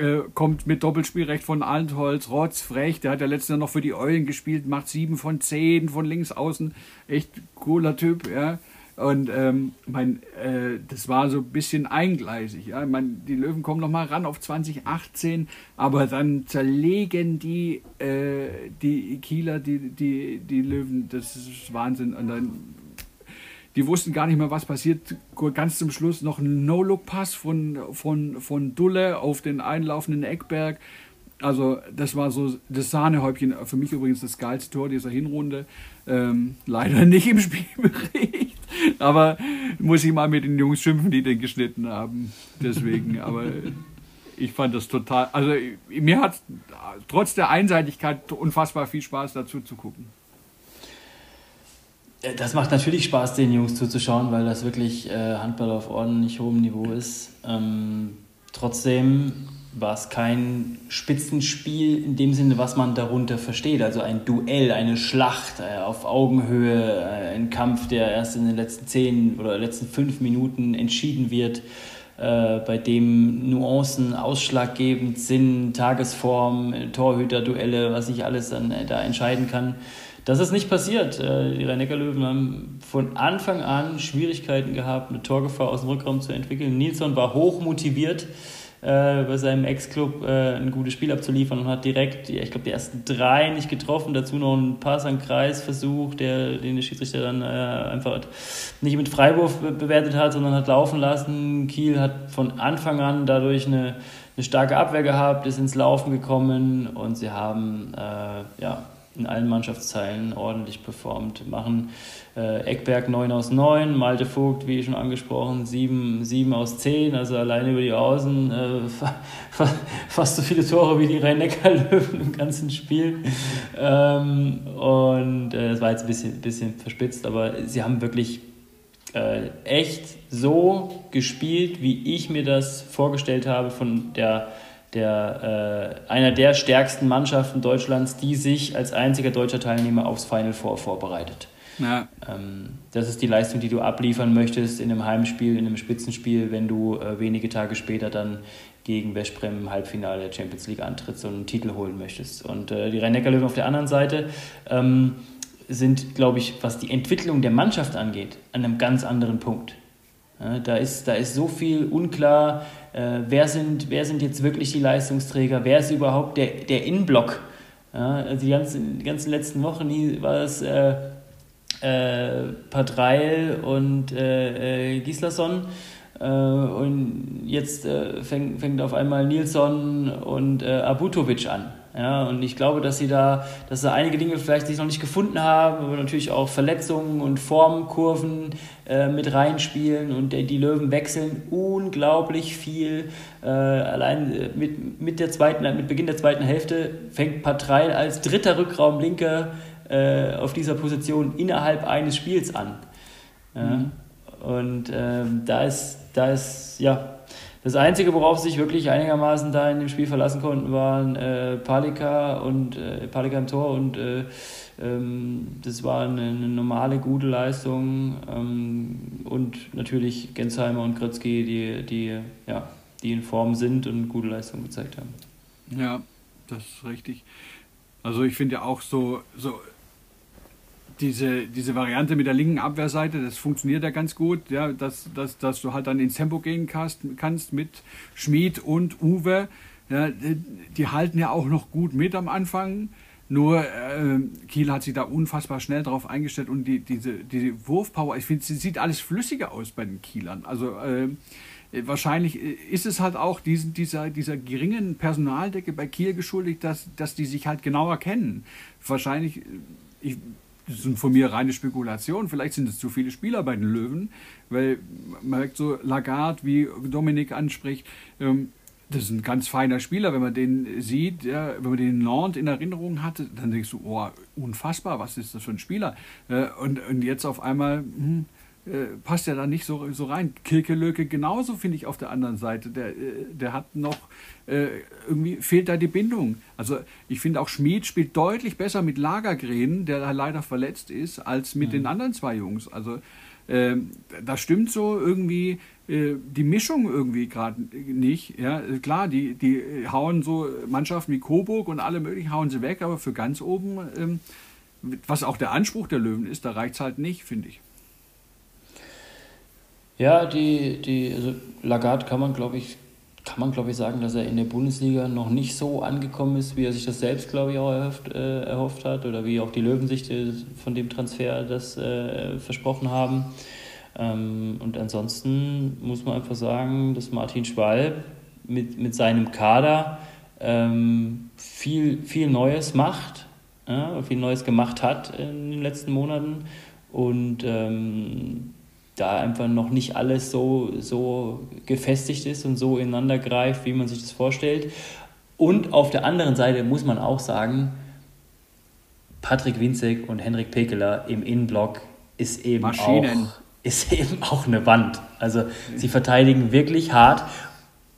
ja. äh, kommt mit Doppelspielrecht von Altholz, Rotz, Frech. Der hat ja letztes Jahr noch für die Eulen gespielt, macht sieben von zehn von links außen. Echt cooler Typ, ja. Und ähm, mein, äh, das war so ein bisschen eingleisig. Ja? Ich mein, die Löwen kommen noch mal ran auf 2018, aber dann zerlegen die, äh, die Kieler die, die, die Löwen. Das ist Wahnsinn. Und dann, die wussten gar nicht mehr, was passiert. Ganz zum Schluss noch ein No-Look-Pass von, von, von Dulle auf den einlaufenden Eckberg. Also das war so das Sahnehäubchen, für mich übrigens das geilste Tor dieser Hinrunde. Ähm, leider nicht im Spielbericht, aber muss ich mal mit den Jungs schimpfen, die den geschnitten haben. Deswegen, aber ich fand das total, also mir hat trotz der Einseitigkeit unfassbar viel Spaß dazu zu gucken. Das macht natürlich Spaß, den Jungs zuzuschauen, weil das wirklich äh, Handball auf ordentlich hohem Niveau ist. Ähm, trotzdem war es kein Spitzenspiel in dem Sinne, was man darunter versteht. Also ein Duell, eine Schlacht äh, auf Augenhöhe, äh, ein Kampf, der erst in den letzten zehn oder letzten fünf Minuten entschieden wird, äh, bei dem Nuancen ausschlaggebend sind, Tagesform, Torhüter-Duelle, was ich alles dann da entscheiden kann. Das ist nicht passiert. Die Rhein-Neckar-Löwen haben von Anfang an Schwierigkeiten gehabt, eine Torgefahr aus dem Rückraum zu entwickeln. Nilsson war hoch motiviert äh, bei seinem Ex-Club äh, ein gutes Spiel abzuliefern und hat direkt, ich glaube, die ersten drei nicht getroffen, dazu noch einen Pass an Kreis versucht, der, den der Schiedsrichter dann äh, einfach nicht mit Freiwurf bewertet hat, sondern hat laufen lassen. Kiel hat von Anfang an dadurch eine, eine starke Abwehr gehabt, ist ins Laufen gekommen und sie haben äh, ja, in allen Mannschaftsteilen ordentlich performt, machen äh, Eckberg 9 aus 9, Malte Vogt, wie schon angesprochen, 7, 7 aus 10, also alleine über die Außen äh, fast so viele Tore wie die Rhein-Neckar-Löwen im ganzen Spiel. Ähm, und äh, war jetzt ein bisschen, bisschen verspitzt, aber sie haben wirklich äh, echt so gespielt, wie ich mir das vorgestellt habe von der der, äh, einer der stärksten Mannschaften Deutschlands, die sich als einziger deutscher Teilnehmer aufs Final Four vorbereitet. Ja. Ähm, das ist die Leistung, die du abliefern möchtest in einem Heimspiel, in einem Spitzenspiel, wenn du äh, wenige Tage später dann gegen Westbrem im Halbfinale der Champions League antrittst und einen Titel holen möchtest. Und äh, die Rhein-Neckar-Löwen auf der anderen Seite ähm, sind, glaube ich, was die Entwicklung der Mannschaft angeht, an einem ganz anderen Punkt. Da, ist, da ist so viel unklar, äh, wer, sind, wer sind jetzt wirklich die Leistungsträger, wer ist überhaupt der, der Innenblock. Ja, also die ganzen, die ganzen letzten Wochen war es äh, äh, Patreil und äh, äh, Gislason. Äh, und jetzt äh, fängt, fängt auf einmal Nilsson und Abutovic an. Ja, und ich glaube, dass sie da, dass da einige Dinge vielleicht sich noch nicht gefunden haben, aber natürlich auch Verletzungen und Formkurven äh, mit reinspielen und die, die Löwen wechseln unglaublich viel. Äh, allein äh, mit, mit, der zweiten, mit Beginn der zweiten Hälfte fängt Patreil als dritter Rückraumlinker äh, auf dieser Position innerhalb eines Spiels an. Mhm. Und ähm, da ist, da ist, ja, das Einzige, worauf sie sich wirklich einigermaßen da in dem Spiel verlassen konnten, waren äh, Palika und äh, Palika im Tor und äh, das war eine, eine, normale, gute Leistung ähm, und natürlich Gensheimer und Kritzky, die, die, ja, die in Form sind und gute Leistung gezeigt haben. Ja, das ist richtig. Also ich finde ja auch so, so diese, diese Variante mit der linken Abwehrseite, das funktioniert ja ganz gut, ja, dass, dass, dass du halt dann ins Tempo gehen kannst, kannst mit Schmid und Uwe. Ja, die halten ja auch noch gut mit am Anfang. Nur äh, Kiel hat sich da unfassbar schnell drauf eingestellt und die, diese, diese Wurfpower, ich finde, sie sieht alles flüssiger aus bei den Kielern. Also äh, wahrscheinlich ist es halt auch diesen, dieser, dieser geringen Personaldecke bei Kiel geschuldigt, dass, dass die sich halt genauer kennen. Wahrscheinlich, ich das sind von mir reine Spekulationen. Vielleicht sind es zu viele Spieler bei den Löwen, weil man merkt so Lagarde, wie Dominik anspricht, ähm, das ist ein ganz feiner Spieler. Wenn man den sieht, ja, wenn man den Nantes in Erinnerung hatte, dann denkst du, oh, unfassbar, was ist das für ein Spieler? Äh, und, und jetzt auf einmal, hm, äh, passt ja da nicht so, so rein. Kilkelöke genauso, finde ich, auf der anderen Seite. Der, äh, der hat noch, äh, irgendwie fehlt da die Bindung. Also ich finde auch Schmid spielt deutlich besser mit Lagergren, der da leider verletzt ist, als mit mhm. den anderen zwei Jungs. Also äh, da stimmt so irgendwie äh, die Mischung irgendwie gerade nicht. Ja, klar, die, die hauen so Mannschaften wie Coburg und alle möglichen hauen sie weg, aber für ganz oben, ähm, was auch der Anspruch der Löwen ist, da reicht es halt nicht, finde ich. Ja, die, die also Lagarde kann man, glaube ich, kann man, glaube ich, sagen, dass er in der Bundesliga noch nicht so angekommen ist, wie er sich das selbst, glaube ich, auch erhofft, äh, erhofft hat oder wie auch die Löwen sich äh, von dem Transfer das äh, versprochen haben. Ähm, und ansonsten muss man einfach sagen, dass Martin Schwalb mit, mit seinem Kader ähm, viel, viel Neues macht, ja, viel Neues gemacht hat in den letzten Monaten und ähm, da einfach noch nicht alles so, so gefestigt ist und so ineinander greift, wie man sich das vorstellt. Und auf der anderen Seite muss man auch sagen, Patrick Winzek und Henrik Pekeler im Innenblock ist eben, auch, ist eben auch eine Wand. Also sie verteidigen wirklich hart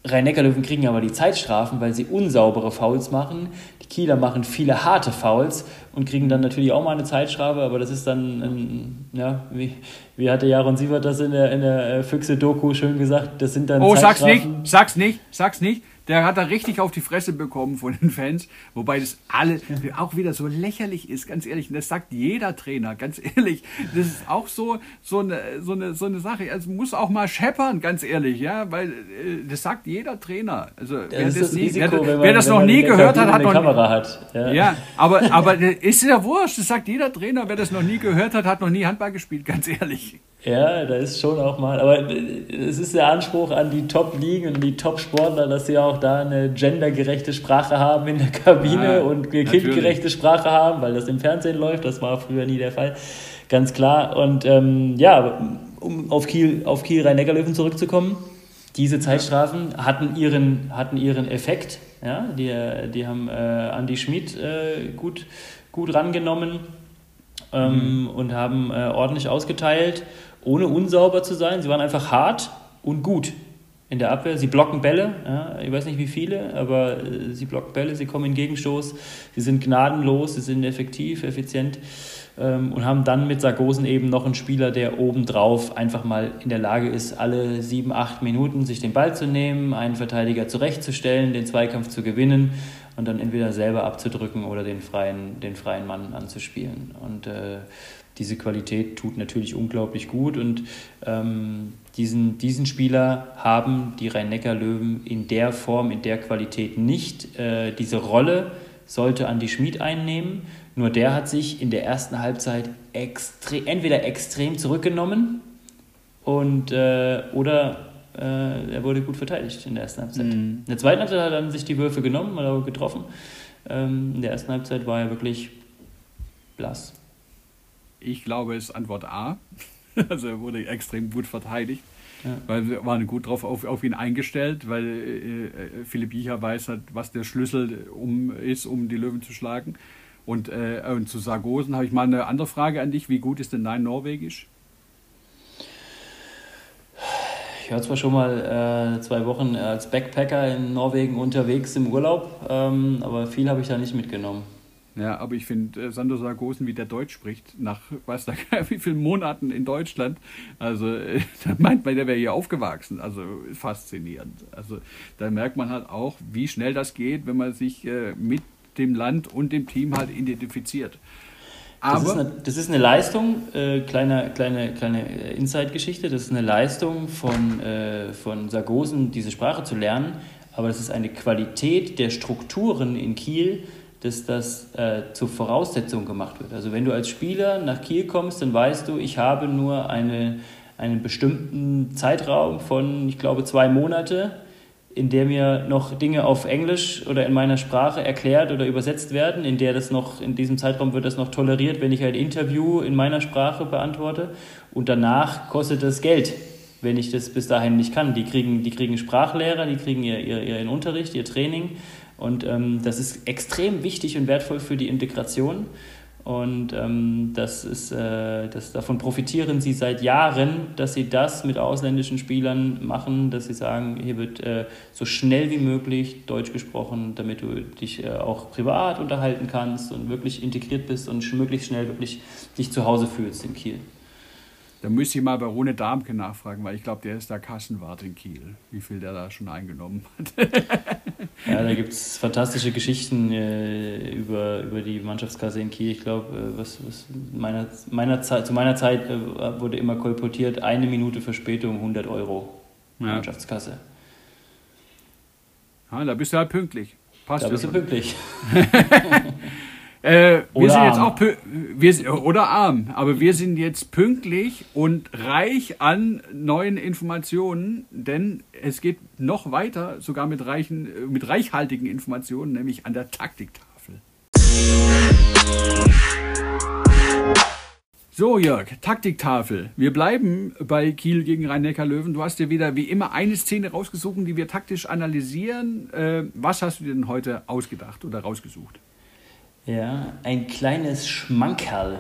Rhein-Neckar-Löwen kriegen aber die Zeitstrafen, weil sie unsaubere Fouls machen. Kieler machen viele harte Fouls und kriegen dann natürlich auch mal eine Zeitstrafe, aber das ist dann, ein, ja, wie, wie hatte Jaron Sievert das in der, in der äh, Füchse-Doku schön gesagt, das sind dann Oh, sag's nicht, sag's nicht, sag's nicht. Der hat da richtig auf die Fresse bekommen von den Fans, wobei das alle auch wieder so lächerlich ist, ganz ehrlich. Und das sagt jeder Trainer, ganz ehrlich. Das ist auch so, so, eine, so, eine, so eine Sache. Es muss auch mal scheppern, ganz ehrlich, ja, weil äh, das sagt jeder Trainer. Also das wer das, nie, Risiko, wer, man, wer das noch nie gehört hat, hat noch Kamera hat. Ja, ja aber, aber ist ja wurscht. Das sagt jeder Trainer, wer das noch nie gehört hat, hat noch nie Handball gespielt, ganz ehrlich. Ja, da ist schon auch mal, aber es ist der Anspruch an die Top-Ligen und die Top-Sportler, dass sie auch da eine gendergerechte Sprache haben in der Kabine ja, und kindgerechte Sprache haben, weil das im Fernsehen läuft. Das war früher nie der Fall, ganz klar. Und ähm, ja, um auf Kiel, auf Kiel Rhein-Neckar-Löwen zurückzukommen, diese Zeitstrafen hatten ihren, hatten ihren Effekt. Ja? Die, die haben äh, Andy Schmid äh, gut, gut rangenommen ähm, mhm. und haben äh, ordentlich ausgeteilt ohne unsauber zu sein. Sie waren einfach hart und gut in der Abwehr. Sie blocken Bälle, ja, ich weiß nicht wie viele, aber äh, sie blocken Bälle, sie kommen in Gegenstoß, sie sind gnadenlos, sie sind effektiv, effizient ähm, und haben dann mit Sargosen eben noch einen Spieler, der obendrauf einfach mal in der Lage ist, alle sieben, acht Minuten sich den Ball zu nehmen, einen Verteidiger zurechtzustellen, den Zweikampf zu gewinnen und dann entweder selber abzudrücken oder den freien, den freien Mann anzuspielen. Und äh, diese Qualität tut natürlich unglaublich gut und ähm, diesen, diesen Spieler haben die Rhein-Neckar-Löwen in der Form, in der Qualität nicht. Äh, diese Rolle sollte Andi Schmid einnehmen, nur der hat sich in der ersten Halbzeit extre entweder extrem zurückgenommen und, äh, oder äh, er wurde gut verteidigt in der ersten Halbzeit. Mhm. In der zweiten Halbzeit hat er dann sich die Würfe genommen, hat er getroffen. Ähm, in der ersten Halbzeit war er wirklich blass. Ich glaube, es ist Antwort A. Also er wurde extrem gut verteidigt. Ja. Weil wir waren gut drauf auf, auf ihn eingestellt, weil äh, äh Philipp Jicher weiß halt, was der Schlüssel um, ist, um die Löwen zu schlagen. Und, äh, und zu Sargosen habe ich mal eine andere Frage an dich. Wie gut ist denn dein Norwegisch? Ich war zwar schon mal äh, zwei Wochen als Backpacker in Norwegen unterwegs im Urlaub, ähm, aber viel habe ich da nicht mitgenommen. Ja, aber ich finde äh, Sandro Sargosen, wie der Deutsch spricht, nach weiß da wie vielen Monaten in Deutschland, also äh, da meint man, der wäre hier aufgewachsen. Also faszinierend. Also da merkt man halt auch, wie schnell das geht, wenn man sich äh, mit dem Land und dem Team halt identifiziert. Aber das, ist eine, das ist eine Leistung, äh, kleine, kleine, kleine Inside-Geschichte, das ist eine Leistung von, äh, von Sargosen, diese Sprache zu lernen, aber das ist eine Qualität der Strukturen in Kiel, dass das äh, zur Voraussetzung gemacht wird. Also wenn du als Spieler nach Kiel kommst, dann weißt du, ich habe nur eine, einen bestimmten Zeitraum von, ich glaube, zwei Monate, in der mir noch Dinge auf Englisch oder in meiner Sprache erklärt oder übersetzt werden, in der das noch, in diesem Zeitraum wird das noch toleriert, wenn ich ein Interview in meiner Sprache beantworte. Und danach kostet das Geld, wenn ich das bis dahin nicht kann. Die kriegen, die kriegen Sprachlehrer, die kriegen ihr, ihr, ihren Unterricht, ihr Training und ähm, das ist extrem wichtig und wertvoll für die Integration. Und ähm, das ist, äh, das, davon profitieren sie seit Jahren, dass sie das mit ausländischen Spielern machen, dass sie sagen, hier wird äh, so schnell wie möglich Deutsch gesprochen, damit du dich äh, auch privat unterhalten kannst und wirklich integriert bist und möglichst schnell wirklich dich zu Hause fühlst in Kiel. Da müsste ich mal bei Rune Darmke nachfragen, weil ich glaube, der ist der Kassenwart in Kiel, wie viel der da schon eingenommen hat. ja, da gibt es fantastische Geschichten äh, über, über die Mannschaftskasse in Kiel. Ich glaube, äh, was, was meiner, meiner Zeit, zu meiner Zeit äh, wurde immer kolportiert, eine Minute Verspätung 100 Euro ja. Mannschaftskasse. Ja, da bist du halt pünktlich. Passt da bist du pünktlich. Äh, wir sind jetzt auch wir, oder arm, aber wir sind jetzt pünktlich und reich an neuen Informationen, denn es geht noch weiter, sogar mit reichen, mit reichhaltigen Informationen, nämlich an der Taktiktafel. So, Jörg, Taktiktafel. Wir bleiben bei Kiel gegen Rhein-Neckar-Löwen. Du hast dir wieder wie immer eine Szene rausgesucht, die wir taktisch analysieren. Äh, was hast du denn heute ausgedacht oder rausgesucht? Ja, ein kleines Schmankerl.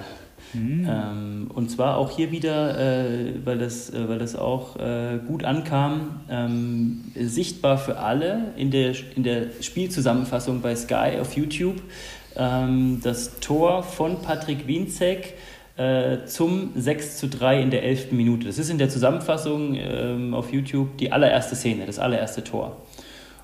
Mhm. Ähm, und zwar auch hier wieder, äh, weil, das, äh, weil das auch äh, gut ankam, ähm, sichtbar für alle in der, in der Spielzusammenfassung bei Sky auf YouTube. Ähm, das Tor von Patrick Wienzek äh, zum 6 zu 3 in der 11. Minute. Das ist in der Zusammenfassung ähm, auf YouTube die allererste Szene, das allererste Tor.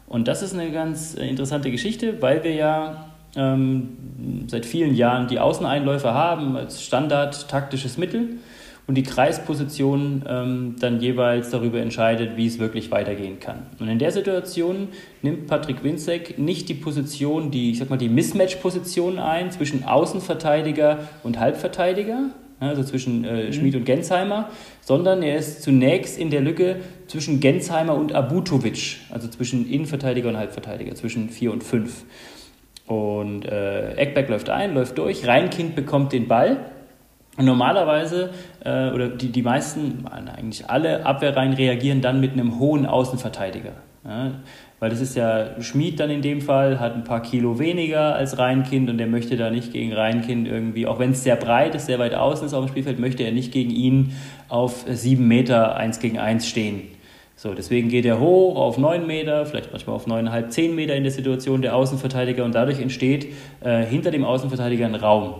Und das ist eine ganz äh, interessante Geschichte, weil wir ja ähm, seit vielen Jahren die Außeneinläufe haben als Standard taktisches Mittel und die Kreisposition ähm, dann jeweils darüber entscheidet, wie es wirklich weitergehen kann. Und in der Situation nimmt Patrick Winzek nicht die Position, die, ich sag mal, die Mismatch-Position ein zwischen Außenverteidiger und Halbverteidiger, also zwischen äh, mhm. Schmid und Gensheimer, sondern er ist zunächst in der Lücke zwischen Gensheimer und Abutovic, also zwischen Innenverteidiger und Halbverteidiger, zwischen 4 und 5. Und äh, Eckberg läuft ein, läuft durch, Reinkind bekommt den Ball. Normalerweise, äh, oder die, die meisten, eigentlich alle Abwehrreihen reagieren dann mit einem hohen Außenverteidiger. Ja? Weil das ist ja Schmied dann in dem Fall, hat ein paar Kilo weniger als Reinkind und der möchte da nicht gegen Reinkind irgendwie, auch wenn es sehr breit ist, sehr weit außen ist auf dem Spielfeld, möchte er nicht gegen ihn auf sieben Meter eins gegen eins stehen. So, deswegen geht er hoch auf 9 Meter, vielleicht manchmal auf 9,5, 10 Meter in der Situation der Außenverteidiger und dadurch entsteht äh, hinter dem Außenverteidiger ein Raum.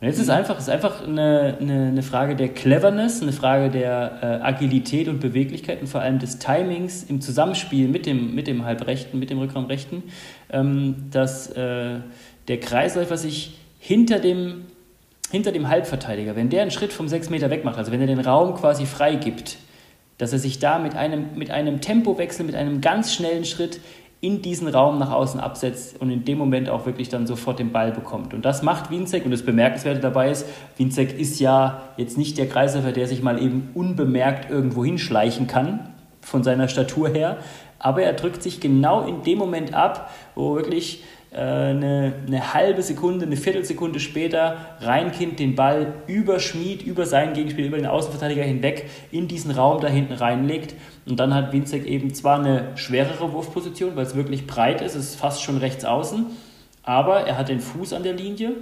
Und jetzt ist einfach, ist einfach eine, eine, eine Frage der Cleverness, eine Frage der äh, Agilität und Beweglichkeit und vor allem des Timings im Zusammenspiel mit dem, mit dem Halbrechten, mit dem Rückraumrechten, ähm, dass äh, der Kreisläufer sich hinter dem, hinter dem Halbverteidiger, wenn der einen Schritt vom 6 Meter weg macht, also wenn er den Raum quasi freigibt, dass er sich da mit einem, mit einem Tempowechsel, mit einem ganz schnellen Schritt in diesen Raum nach außen absetzt und in dem Moment auch wirklich dann sofort den Ball bekommt. Und das macht Winzek und das Bemerkenswerte dabei ist, Winzek ist ja jetzt nicht der Kreisläufer, der sich mal eben unbemerkt irgendwo hinschleichen kann, von seiner Statur her, aber er drückt sich genau in dem Moment ab, wo wirklich eine, eine halbe Sekunde, eine Viertelsekunde später Reinkind den Ball über Schmied, über seinen Gegenspieler, über den Außenverteidiger hinweg in diesen Raum da hinten reinlegt. Und dann hat Winzek eben zwar eine schwerere Wurfposition, weil es wirklich breit ist, es ist fast schon rechts außen, aber er hat den Fuß an der Linie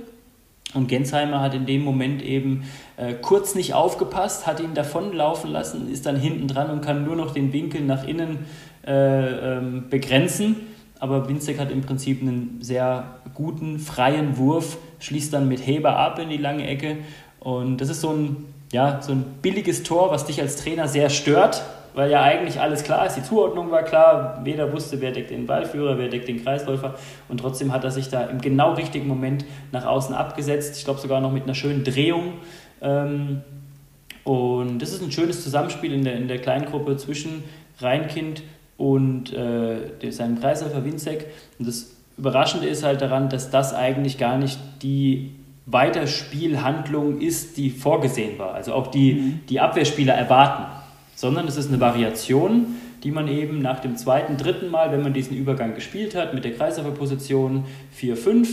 und Gensheimer hat in dem Moment eben äh, kurz nicht aufgepasst, hat ihn davonlaufen lassen, ist dann hinten dran und kann nur noch den Winkel nach innen äh, ähm, begrenzen. Aber Winzek hat im Prinzip einen sehr guten, freien Wurf, schließt dann mit Heber ab in die lange Ecke. Und das ist so ein, ja, so ein billiges Tor, was dich als Trainer sehr stört, weil ja eigentlich alles klar ist. Die Zuordnung war klar, weder wusste, wer deckt den Ballführer, wer deckt den Kreisläufer. Und trotzdem hat er sich da im genau richtigen Moment nach außen abgesetzt. Ich glaube sogar noch mit einer schönen Drehung. Ähm, und das ist ein schönes Zusammenspiel in der, in der kleinen Gruppe zwischen Reinkind und äh, seinem Kreisläufer Winzek. Und das Überraschende ist halt daran, dass das eigentlich gar nicht die Weiterspielhandlung ist, die vorgesehen war. Also auch die, mhm. die Abwehrspieler erwarten sondern es ist eine Variation, die man eben nach dem zweiten, dritten Mal, wenn man diesen Übergang gespielt hat, mit der Kreisläuferposition 4-5,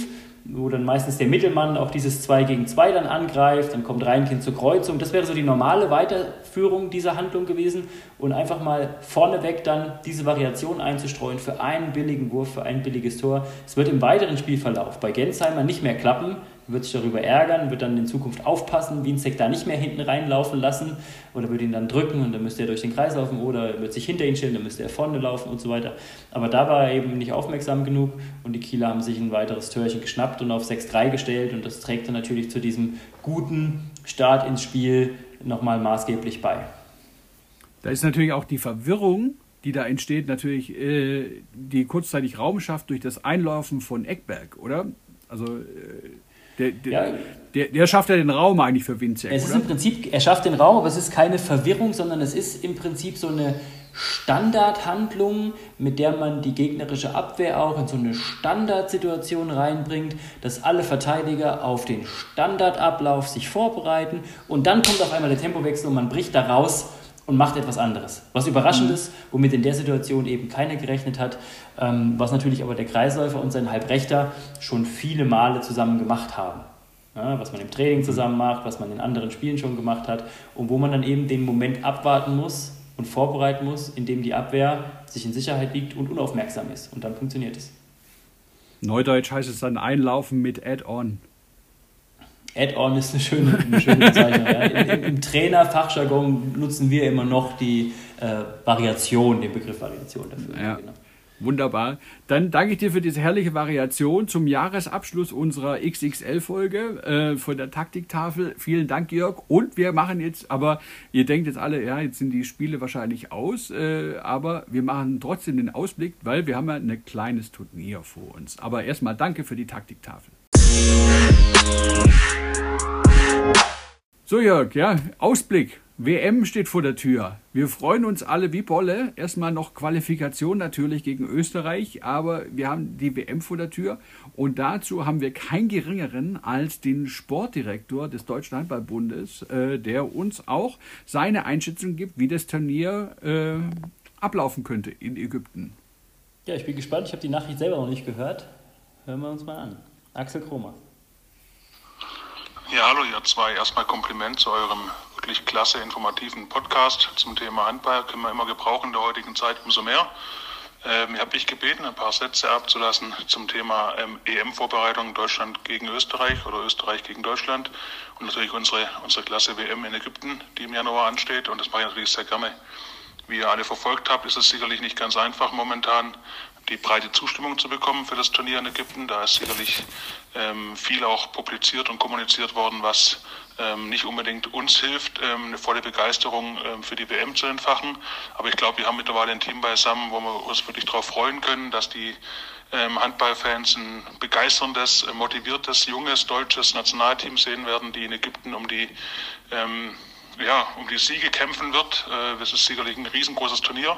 wo dann meistens der Mittelmann auch dieses 2 gegen 2 dann angreift, dann kommt Reinkind zur Kreuzung. Das wäre so die normale Weiterführung dieser Handlung gewesen und einfach mal vorneweg dann diese Variation einzustreuen für einen billigen Wurf, für ein billiges Tor. Es wird im weiteren Spielverlauf bei Gensheimer nicht mehr klappen, wird sich darüber ärgern, wird dann in Zukunft aufpassen, Wienzek da nicht mehr hinten reinlaufen lassen oder wird ihn dann drücken und dann müsste er durch den Kreis laufen oder wird sich hinter ihn stellen, dann müsste er vorne laufen und so weiter. Aber da war er eben nicht aufmerksam genug und die Kieler haben sich ein weiteres Törchen geschnappt und auf 6-3 gestellt und das trägt dann natürlich zu diesem guten Start ins Spiel nochmal maßgeblich bei. Da ist natürlich auch die Verwirrung, die da entsteht, natürlich, äh, die kurzzeitig Raum schafft durch das Einlaufen von Eckberg, oder? Also äh, der, der, ja. der, der, schafft ja den Raum eigentlich für Winzek. Es ist oder? im Prinzip, er schafft den Raum, aber es ist keine Verwirrung, sondern es ist im Prinzip so eine Standardhandlung, mit der man die gegnerische Abwehr auch in so eine Standardsituation reinbringt, dass alle Verteidiger auf den Standardablauf sich vorbereiten und dann kommt auf einmal der Tempowechsel und man bricht da raus und macht etwas anderes. Was überraschend mhm. ist, womit in der Situation eben keiner gerechnet hat, ähm, was natürlich aber der Kreisläufer und sein Halbrechter schon viele Male zusammen gemacht haben. Ja, was man im Training zusammen macht, was man in anderen Spielen schon gemacht hat und wo man dann eben den Moment abwarten muss und vorbereiten muss, in dem die Abwehr sich in Sicherheit wiegt und unaufmerksam ist. Und dann funktioniert es. Neudeutsch heißt es dann einlaufen mit Add-on. Add-on ist eine schöne, eine schöne Bezeichnung. ja. Im, Im Trainerfachjargon nutzen wir immer noch die äh, Variation, den Begriff Variation dafür. Ja. Genau. Wunderbar. Dann danke ich dir für diese herrliche Variation zum Jahresabschluss unserer XXL-Folge äh, von der Taktiktafel. Vielen Dank, Jörg. Und wir machen jetzt, aber ihr denkt jetzt alle, ja, jetzt sind die Spiele wahrscheinlich aus, äh, aber wir machen trotzdem den Ausblick, weil wir haben ja ein kleines Turnier vor uns. Aber erstmal danke für die Taktiktafel. So Jörg, ja, Ausblick. WM steht vor der Tür. Wir freuen uns alle wie Bolle. Erstmal noch Qualifikation natürlich gegen Österreich, aber wir haben die WM vor der Tür und dazu haben wir keinen geringeren als den Sportdirektor des Deutschen Handballbundes, äh, der uns auch seine Einschätzung gibt, wie das Turnier äh, ablaufen könnte in Ägypten. Ja, ich bin gespannt. Ich habe die Nachricht selber noch nicht gehört. Hören wir uns mal an. Axel Kromer. Ja, hallo ihr zwei. Erstmal Kompliment zu eurem wirklich klasse informativen Podcast zum Thema Handball. Können wir immer gebrauchen in der heutigen Zeit umso mehr. Ähm, ich habe mich gebeten, ein paar Sätze abzulassen zum Thema ähm, EM-Vorbereitung Deutschland gegen Österreich oder Österreich gegen Deutschland und natürlich unsere, unsere Klasse WM in Ägypten, die im Januar ansteht. Und das mache ich natürlich sehr gerne. Wie ihr alle verfolgt habt, ist es sicherlich nicht ganz einfach momentan die breite Zustimmung zu bekommen für das Turnier in Ägypten. Da ist sicherlich ähm, viel auch publiziert und kommuniziert worden, was ähm, nicht unbedingt uns hilft, ähm, eine volle Begeisterung ähm, für die WM zu entfachen. Aber ich glaube, wir haben mittlerweile ein Team beisammen, wo wir uns wirklich darauf freuen können, dass die ähm, Handballfans ein begeisterndes, motiviertes, junges deutsches Nationalteam sehen werden, die in Ägypten um die ähm, ja, um die Siege kämpfen wird. Äh, das ist sicherlich ein riesengroßes Turnier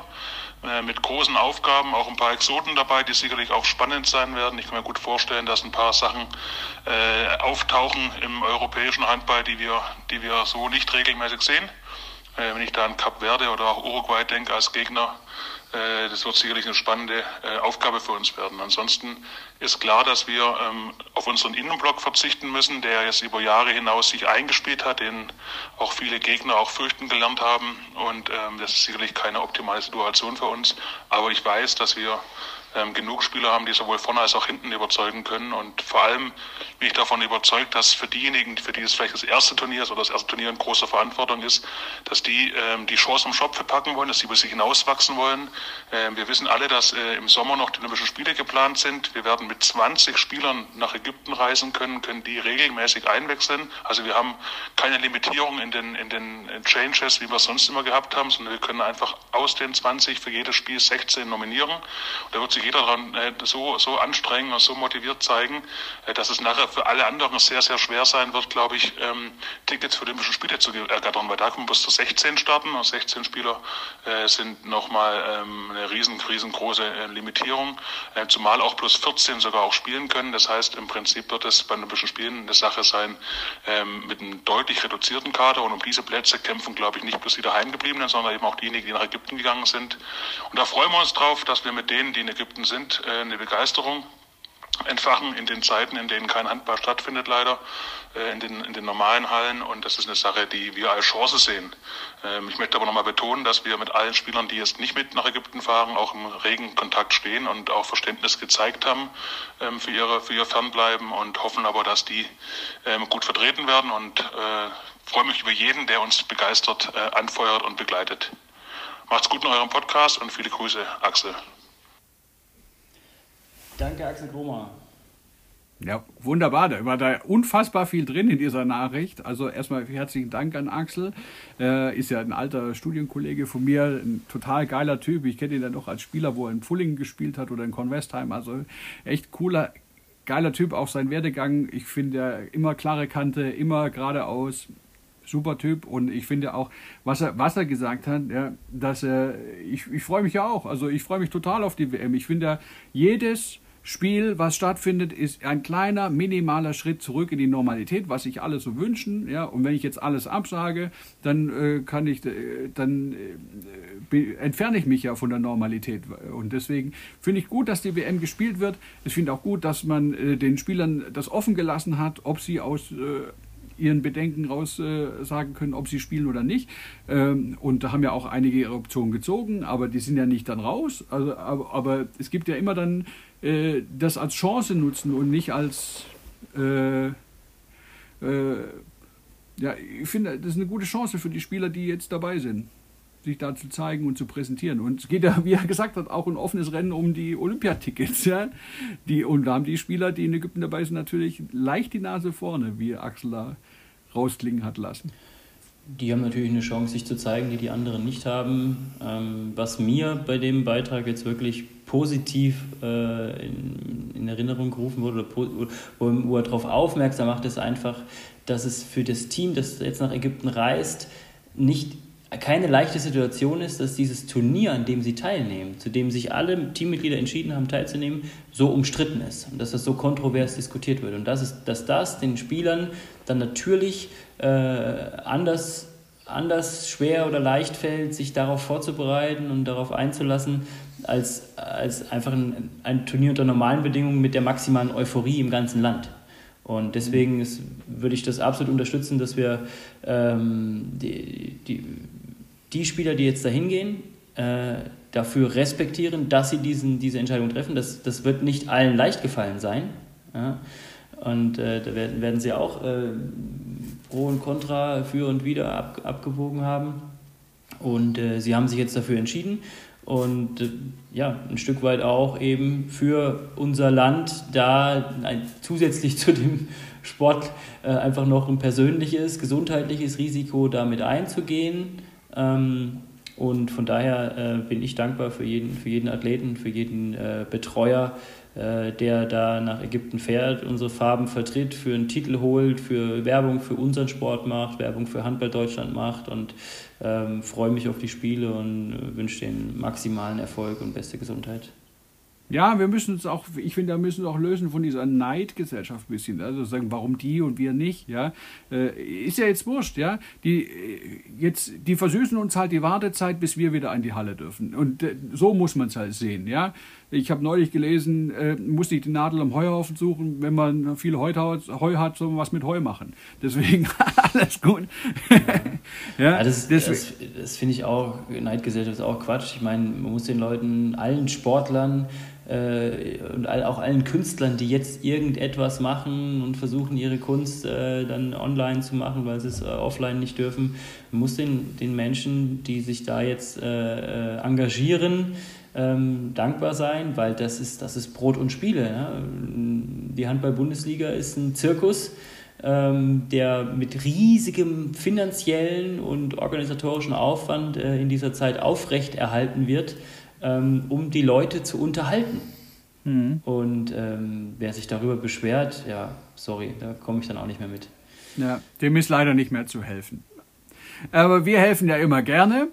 äh, mit großen Aufgaben, auch ein paar Exoten dabei, die sicherlich auch spannend sein werden. Ich kann mir gut vorstellen, dass ein paar Sachen äh, auftauchen im europäischen Handball, die wir, die wir so nicht regelmäßig sehen. Wenn ich da an Cap Verde oder auch Uruguay denke als Gegner, Äh, das wird sicherlich eine spannende äh, Aufgabe für uns werden. Ansonsten ist klar, dass wir ähm, auf unseren Innenblock verzichten müssen, der jetzt über Jahre hinaus sich eingespielt hat, den auch viele Gegner auch fürchten gelernt haben. Und ähm, das ist sicherlich keine optimale Situation für uns. Aber ich weiß, dass wir ähm, genug Spieler haben, die sowohl vorne als auch hinten überzeugen können. Und vor allem bin ich davon überzeugt, dass für diejenigen, für die es vielleicht das erste Turnier ist oder das erste Turnier in großer Verantwortung ist, dass die ähm, die Chance am Schopfe packen wollen, dass sie über sich hinauswachsen wollen. Ähm, wir wissen alle, dass äh, im Sommer noch die Olympischen Spiele geplant sind. Wir werden mit 20 Spielern nach Ägypten reisen können, können die regelmäßig einwechseln. Also wir haben keine Limitierung in den, in den Changes, wie wir es sonst immer gehabt haben, sondern wir können einfach aus den 20 für jedes Spiel 16 nominieren. Und da wird sich jeder daran äh, so, so anstrengen und so motiviert zeigen, äh, dass es nachher für alle anderen sehr, sehr schwer sein wird, glaube ich, ähm, Tickets für Olympische Spiele zu ergattern, weil da können bis zu 16 starten und 16 Spieler äh, sind nochmal ähm, eine riesen, riesengroße Limitierung, zumal auch plus 14 sogar auch spielen können. Das heißt, im Prinzip wird es bei Olympischen Spielen eine Sache sein ähm, mit einem deutlich reduzierten Kader und um diese Plätze kämpfen, glaube ich, nicht bloß die daheimgebliebenen, sondern eben auch diejenigen, die nach Ägypten gegangen sind. Und da freuen wir uns drauf, dass wir mit denen, die in Ägypten sind, äh, eine Begeisterung entfachen in den Zeiten, in denen kein Handball stattfindet, leider, äh, in den, in den normalen Hallen. Und das ist eine Sache, die wir als Chance sehen. Ähm, ich möchte aber nochmal betonen, dass wir mit allen Spielern, die jetzt nicht mit nach Ägypten fahren, auch im regen Kontakt stehen und auch Verständnis gezeigt haben ähm, für, ihre, für ihr Fernbleiben und hoffen aber, dass die ähm, gut vertreten werden und äh, freue mich über jeden, der uns begeistert anfeuert und begleitet. Macht's gut in eurem Podcast und viele Grüße, Axel. Danke, Axel Groma. Ja, wunderbar. Da war da unfassbar viel drin in dieser Nachricht. Also erstmal herzlichen Dank an Axel. Äh, ist ja ein alter Studienkollege von mir, ein total geiler Typ. Ich kenne ihn ja noch als Spieler, wo er in Pfullingen gespielt hat oder in Convestheim. Also echt cooler, geiler Typ. Auch sein Werdegang. Ich finde er immer klare Kante, immer geradeaus. Super Typ und ich finde auch, was er, was er gesagt hat, ja, dass er, ich, ich freue mich ja auch, also ich freue mich total auf die WM. Ich finde ja, jedes, Spiel, was stattfindet, ist ein kleiner, minimaler Schritt zurück in die Normalität, was sich alle so wünschen. Ja, und wenn ich jetzt alles absage, dann äh, kann ich, äh, dann äh, entferne ich mich ja von der Normalität. Und deswegen finde ich gut, dass die WM gespielt wird. Ich finde auch gut, dass man äh, den Spielern das offen gelassen hat, ob sie aus äh, ihren Bedenken raus äh, sagen können, ob sie spielen oder nicht. Ähm, und da haben ja auch einige ihre Optionen gezogen, aber die sind ja nicht dann raus. Also, aber, aber es gibt ja immer dann äh, das als Chance nutzen und nicht als äh, äh, ja, ich finde, das ist eine gute Chance für die Spieler, die jetzt dabei sind, sich da zu zeigen und zu präsentieren. Und es geht ja, wie er gesagt hat, auch ein offenes Rennen um die Olympiatickets. Ja? Die, und da haben die Spieler, die in Ägypten dabei sind, natürlich leicht die Nase vorne, wie Axel da rausklingen hat lassen die haben natürlich eine Chance, sich zu zeigen, die die anderen nicht haben. Ähm, was mir bei dem Beitrag jetzt wirklich positiv äh, in, in, Erinnerung gerufen wurde, wo, wo er darauf aufmerksam macht, ist einfach, dass es für das Team, das jetzt nach Ägypten reist, nicht keine leichte Situation ist, dass dieses Turnier, an dem sie teilnehmen, zu dem sich alle Teammitglieder entschieden haben teilzunehmen, so umstritten ist und dass das so kontrovers diskutiert wird. Und das ist, dass das den Spielern dann natürlich äh, anders, anders schwer oder leicht fällt, sich darauf vorzubereiten und darauf einzulassen, als, als einfach ein, ein Turnier unter normalen Bedingungen mit der maximalen Euphorie im ganzen Land. Und deswegen ist, würde ich das absolut unterstützen, dass wir ähm, die, die, die Spieler, die jetzt dahin gehen, äh, dafür respektieren, dass sie diesen, diese Entscheidung treffen. Das, das wird nicht allen leicht gefallen sein. Ja? Und äh, da werden, werden sie auch äh, Pro und Contra für und wieder ab, abgewogen haben. Und äh, sie haben sich jetzt dafür entschieden und äh, ja, ein Stück weit auch eben für unser Land da ein, zusätzlich zu dem Sport äh, einfach noch ein persönliches, gesundheitliches Risiko damit einzugehen. Ähm, und von daher äh, bin ich dankbar für jeden, für jeden Athleten, für jeden Betreuer, der da nach Ägypten fährt, unsere Farben vertritt, für einen Titel holt, für Werbung für unseren Sport macht, Werbung für Handball Deutschland macht und ähm, freue mich auf die Spiele und äh, wünsche den maximalen Erfolg und beste Gesundheit. Ja, wir müssen uns auch, ich finde, da müssen wir auch lösen von dieser Neidgesellschaft ein bisschen. Also sagen, warum die und wir nicht, ja. Äh, ist ja jetzt wurscht, ja. Die, äh, jetzt, die versüßen uns halt die Wartezeit, bis wir wieder an die Halle dürfen. Und äh, so muss man es halt sehen, ja. Ich habe neulich gelesen, äh, muss nicht die Nadel am Heuhaufen suchen, wenn man viel Heu hat, Heu hat soll man was mit Heu machen. Deswegen alles gut. ja, ja, das, das, das finde ich auch, Neidgesellschaft ist auch Quatsch. Ich meine, man muss den Leuten, allen Sportlern, äh, und auch allen Künstlern, die jetzt irgendetwas machen und versuchen, ihre Kunst äh, dann online zu machen, weil sie es äh, offline nicht dürfen, muss den, den Menschen, die sich da jetzt äh, äh, engagieren, ähm, dankbar sein, weil das ist, das ist Brot und Spiele. Ja? Die Handball-Bundesliga ist ein Zirkus, ähm, der mit riesigem finanziellen und organisatorischen Aufwand äh, in dieser Zeit aufrechterhalten wird ähm, um die Leute zu unterhalten. Mhm. Und ähm, wer sich darüber beschwert, ja, sorry, da komme ich dann auch nicht mehr mit. Ja, dem ist leider nicht mehr zu helfen. Aber wir helfen ja immer gerne.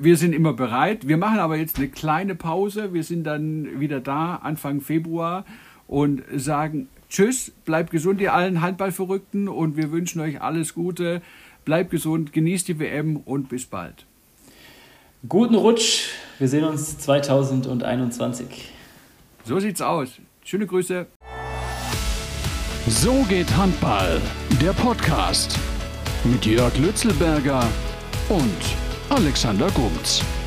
Wir sind immer bereit. Wir machen aber jetzt eine kleine Pause. Wir sind dann wieder da Anfang Februar und sagen Tschüss, bleibt gesund, ihr allen Handballverrückten und wir wünschen euch alles Gute. Bleibt gesund, genießt die WM und bis bald. Guten Rutsch. Wir sehen uns 2021. So sieht's aus. Schöne Grüße. So geht Handball. Der Podcast mit Jörg Lützelberger und Alexander Gumz.